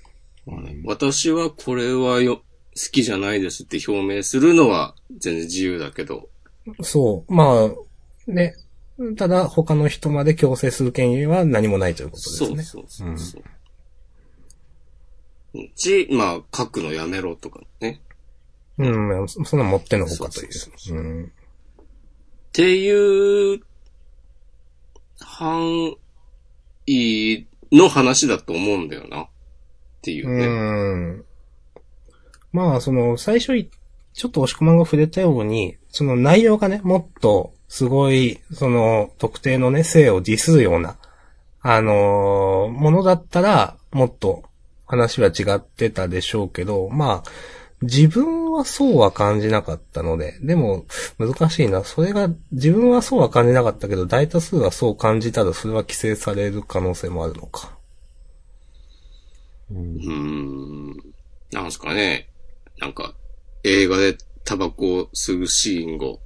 私はこれはよ、好きじゃないですって表明するのは全然自由だけど。そう。まあ、ね。ただ、他の人まで強制する権利は何もないということですね。そうそうそうそう。ち、まあ、書くのやめろとかね。うん、そんな持ってのほかという。っていう、範囲の話だと思うんだよな。っていうね。うん。まあ、その、最初い、ちょっと押し込まんが触れたように、その内容がね、もっと、すごい、その、特定のね、性をディスるような、あのーものだったら、もっと、話は違ってたでしょうけど、まあ、自分はそうは感じなかったので、でも、難しいな。それが、自分はそうは感じなかったけど、大多数はそう感じたら、それは規制される可能性もあるのか。うーん。なんすかね。なんか、映画でタバコを吸うシーンを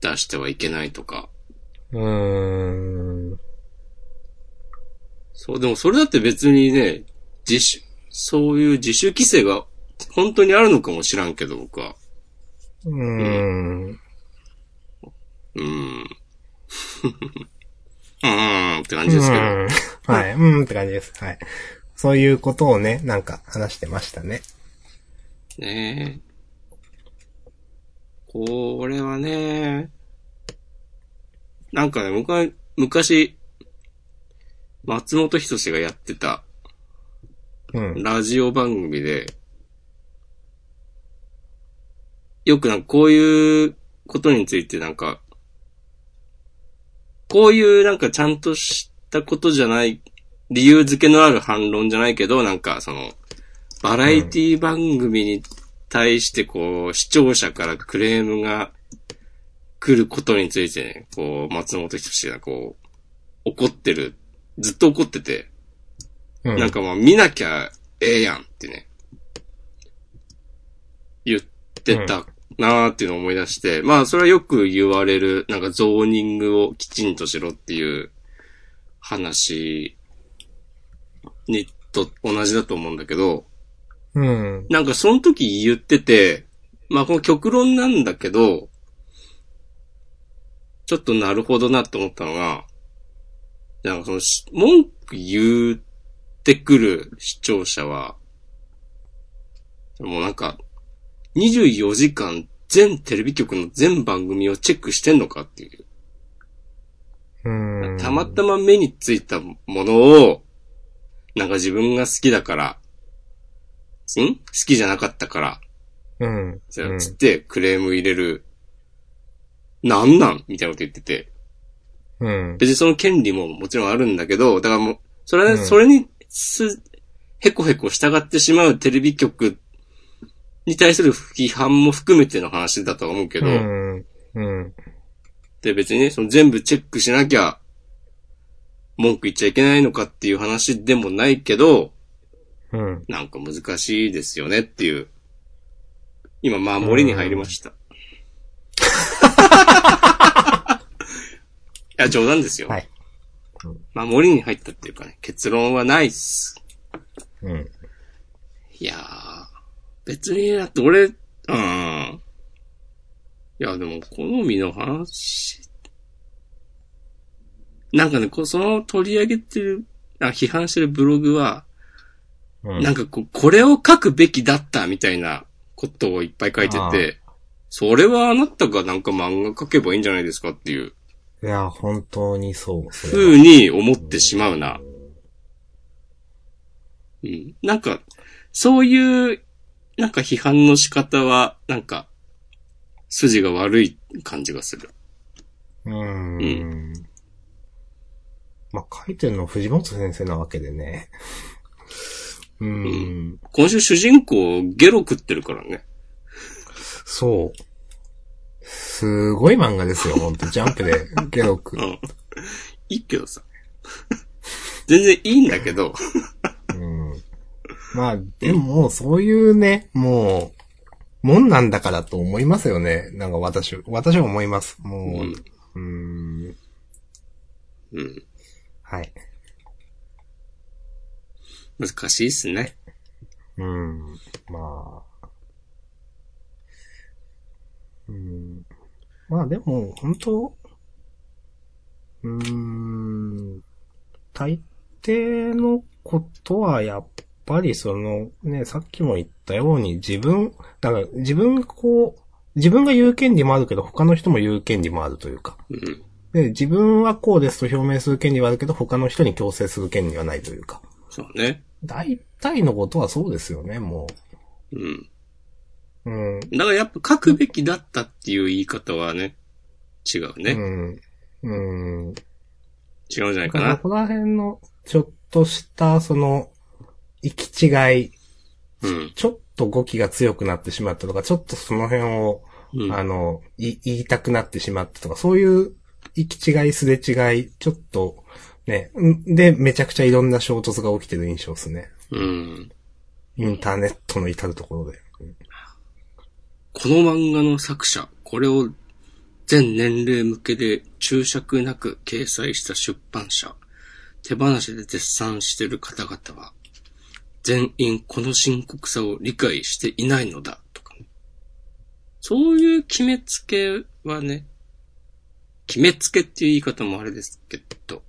出してはいけないとか。うーん。そう、でもそれだって別にね、自主、そういう自主規制が本当にあるのかもしらんけど、僕は。うーん。うーん。[laughs] うーんって感じですけど。うんはい。うんって感じです。はい。そういうことをね、なんか話してましたね。ねえ。これはね、なんかね、僕は昔、松本人志がやってたうん。ラジオ番組で、よくなんかこういうことについてなんか、こういうなんかちゃんとしたことじゃない、理由付けのある反論じゃないけど、なんかその、バラエティ番組に対してこう、視聴者からクレームが来ることについてね、こう、松本人志がこう、怒ってる、ずっと怒ってて、うん。なんかまあ見なきゃええやんってね、言ってたなーっていうのを思い出して、まあそれはよく言われる、なんかゾーニングをきちんとしろっていう話にと同じだと思うんだけど、うん。なんかその時言ってて、まあこの極論なんだけど、ちょっとなるほどなって思ったのが、なんかそのし、文句言ってくる視聴者は、もうなんか、24時間全テレビ局の全番組をチェックしてんのかっていう。うん。たまたま目についたものを、なんか自分が好きだから、ん？好きじゃなかったから、うん。じゃあつってクレーム入れる、なんなん？みたいなこと言ってて。うん。別にその権利ももちろんあるんだけど、だからもう、それうんそれにす、へこへこ従ってしまうテレビ局に対する批判も含めての話だとは思うけど、うん。うん。で別にね、その全部チェックしなきゃ、文句言っちゃいけないのかっていう話でもないけど、うん。なんか難しいですよねっていう。今、守りに入りました。[laughs] いや、冗談ですよ。はい。守りに入ったっていうかね、結論はないっす。うん。いやー、別に、だって俺、うん。いや、でも、好みの話、なんかね、こその取り上げてる、あ批判してるブログは、うん。なんかこう、これを書くべきだったみたいなことをいっぱい書いてあて、それはあなたがなんか漫画書けばいいんじゃないですかっていういや、本当にそう。それは風に思ってしまうな。うん。なんか、そういう、なんか批判の仕方は、なんか、筋が悪い感じがする。うーん。まあ、書いてるのは藤本先生なわけでね。[laughs] うーん。今週主人公ゲロ食ってるからね。そう。すごい漫画ですよ、ほんと。[laughs] ジャンプでゲロクう。ん。いいけどさ。全然いいんだけど、うん。まあ、でも、そういうね、もう、もんなんだからと思いますよね。なんか私、私は思います。もう、うーん。うん。はい。難しいっすね。うん。まあ。うん。まあでも、本当うーん。大抵のことはやっぱりその、ね、さっきも言ったように自分、だから自分がこう、自分が言う権利もあるけど他の人も言う権利もあるというか。うん。で、自分はこうですと表明する権利はあるけど他の人に強制する権利はないというか。そうね。大体のことはそうですよね、もうん。う。うん。だからやっぱ書くべきだったっていう言い方はね、違うね。うん。うん。違うんじゃないかな。ここら辺の、ちょっとした、その、行き違い、うん。ちょっと語気が強くなってしまったとか、ちょっとその辺を、うん。あの、い言いたくなってしまったとか、そういう行き違い、すれ違い、ちょっと、ね、んで、めちゃくちゃいろんな衝突が起きてる印象ですね。うん。インターネットの至るところで。この漫画の作者、これを全年齢向けで注釈なく掲載した出版社、手放しで絶賛している方々は、全員この深刻さを理解していないのだ、とかね。そういう決めつけはね、決めつけっていう言い方もあれですけど、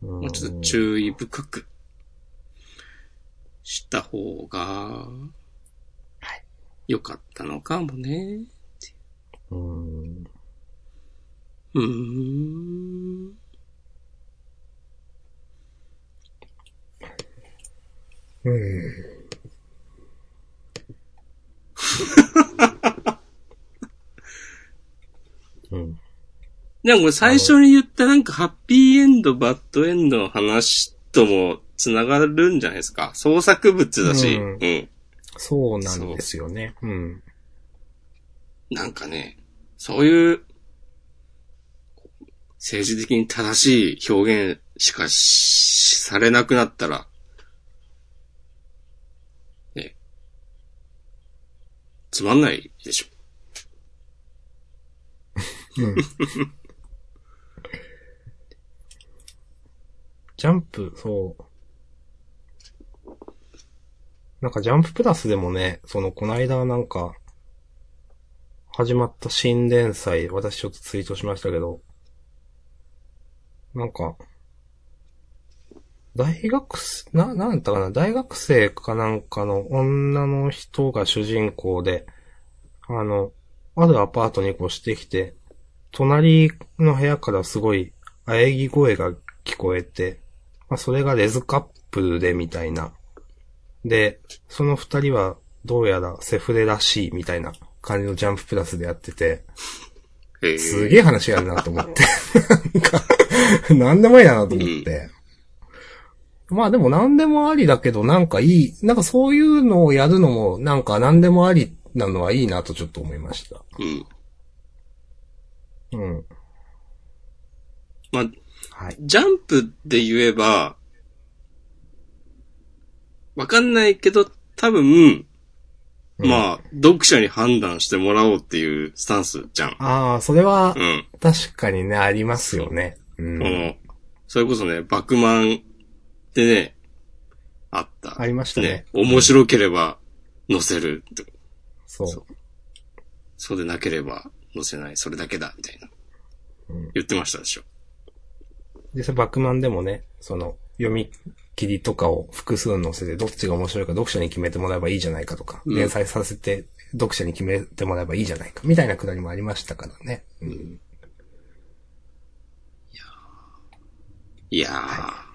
うんもうちょっと注意深くした方が、良かったのかもね。うん。うーん。うん。うん。でも最初に言ったなんかハッピーエンド、バッドエンドの話とも繋がるんじゃないですか？創作物だし、ううんん。そうなんですよね。うん。なんかね、そういう、政治的に正しい表現しかしされなくなったら、つまんないでしょ。うん。ジャンプ、そう。なんかジャンププラスでもね、その、この間なんか、始まった新連載、私ちょっとツイートしましたけど、なんか、大学生、な、なんだったかな？大学生かなんかの女の人が主人公で、あの、あるアパートに越してきて、隣の部屋からすごい喘ぎ声が聞こえて、まあ、それがレズカップルでみたいな。で、その二人はどうやらセフレらしいみたいな感じのジャンププラスでやってて。すげえ話やるなと思って。なんか、なんでもいいなと思って。まあでも何でもありだけど、なんかいい、なんかそういうのをやるのも、なんか何でもありなのはいいなとちょっと思いました。うん。うん。まあ、はい。ジャンプで言えば、わかんないけど、多分、まあ、読者に判断してもらおうっていうスタンスじゃん。ああ、それはう、ん。確かにね、ありますよね。うん。この、それこそね、バクマンってね、あった。ありましたねね。面白ければ載せる。そう。そうそうでなければ載せない。それだけだ、みたいな。うん言ってましたでしょ。実際バックマンでもね、その、読み切りとかを複数載せて、どっちが面白いか読者に決めてもらえばいいじゃないかとか、うん連載させて読者に決めてもらえばいいじゃないか、みたいなくだりもありましたからね。うん。いやー。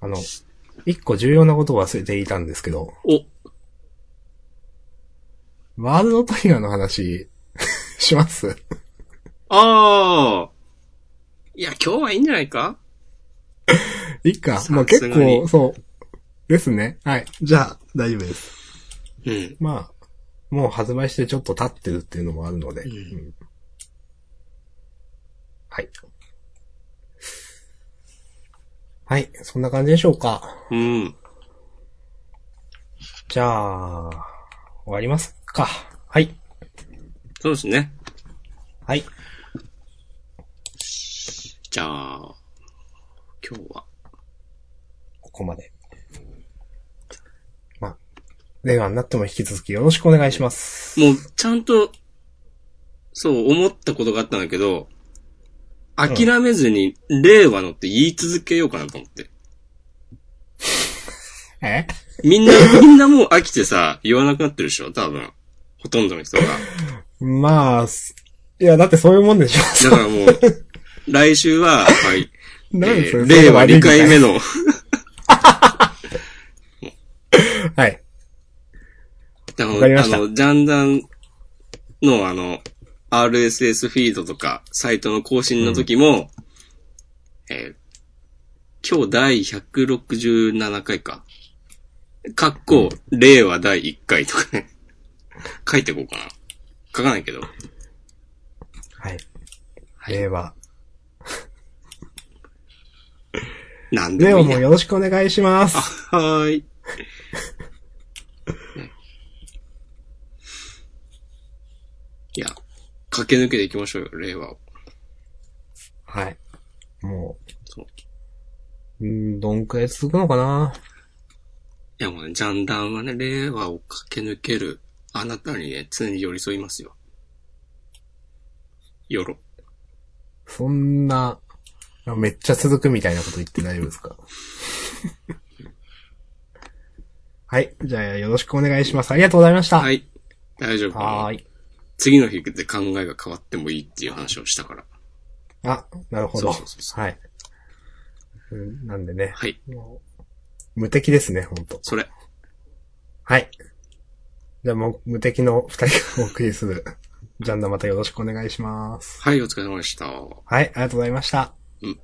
あの、一個重要なことを忘れていたんですけど、お、ワールドトリガーの話、[laughs] します？あー。いや、今日はいいんじゃないか？[laughs] いいか。さまあ結構、そう。ですね。はい。じゃあ、大丈夫です。うん。まあ、もう発売してちょっと経ってるっていうのもあるので。うんうんはい。はい。そんな感じでしょうか。うん。じゃあ、終わりますか。はい。そうですね。はい。じゃあ、今日は。ここまで。まあ、令和になっても引き続きよろしくお願いします。もう、ちゃんと、そう思ったことがあったんだけど、諦めずに、令和のって言い続けようかなと思って。え？みんな、みんなもう飽きてさ、言わなくなってるでしょ？多分。ほとんどの人が。まあ、すいや、だってそういうもんでしょ。だからもう、来週は、はい。[laughs] え何それー令和2回目。の、[laughs] はい。あの、わかりましたあの、ジャンダンのあの、RSS フィードとか、サイトの更新の時も、えー今日第167回か。かっこ、令和第1回とかね。[laughs] 書いていこうかな。書かないけど。はい。はい令和。なんで令和もいいや。もよろしくお願いします。はーい。[laughs] いや、駆け抜けていきましょうよ、令和を。はい。もそう。う、うん、どんくらい続くのかな？いやもうね、ジャンダンはね、令和を駆け抜ける、あなたにね、常に寄り添いますよ。よろ。そんな、めっちゃ続くみたいなこと言って大丈夫ですか？[laughs] はい。じゃあ、よろしくお願いします。ありがとうございました。。はいい。大丈夫はーい。次の日で考えが変わってもいいっていう話をしたから。あ、なるほど。そうそうそうそはい。うんなんでね、はい。もう無敵ですね、本当それ。はい。じゃあもう、無敵の二人がお送りする、[laughs] ジャンダまたよろしくお願いします。はい、お疲れ様でした。はい、ありがとうございました。うん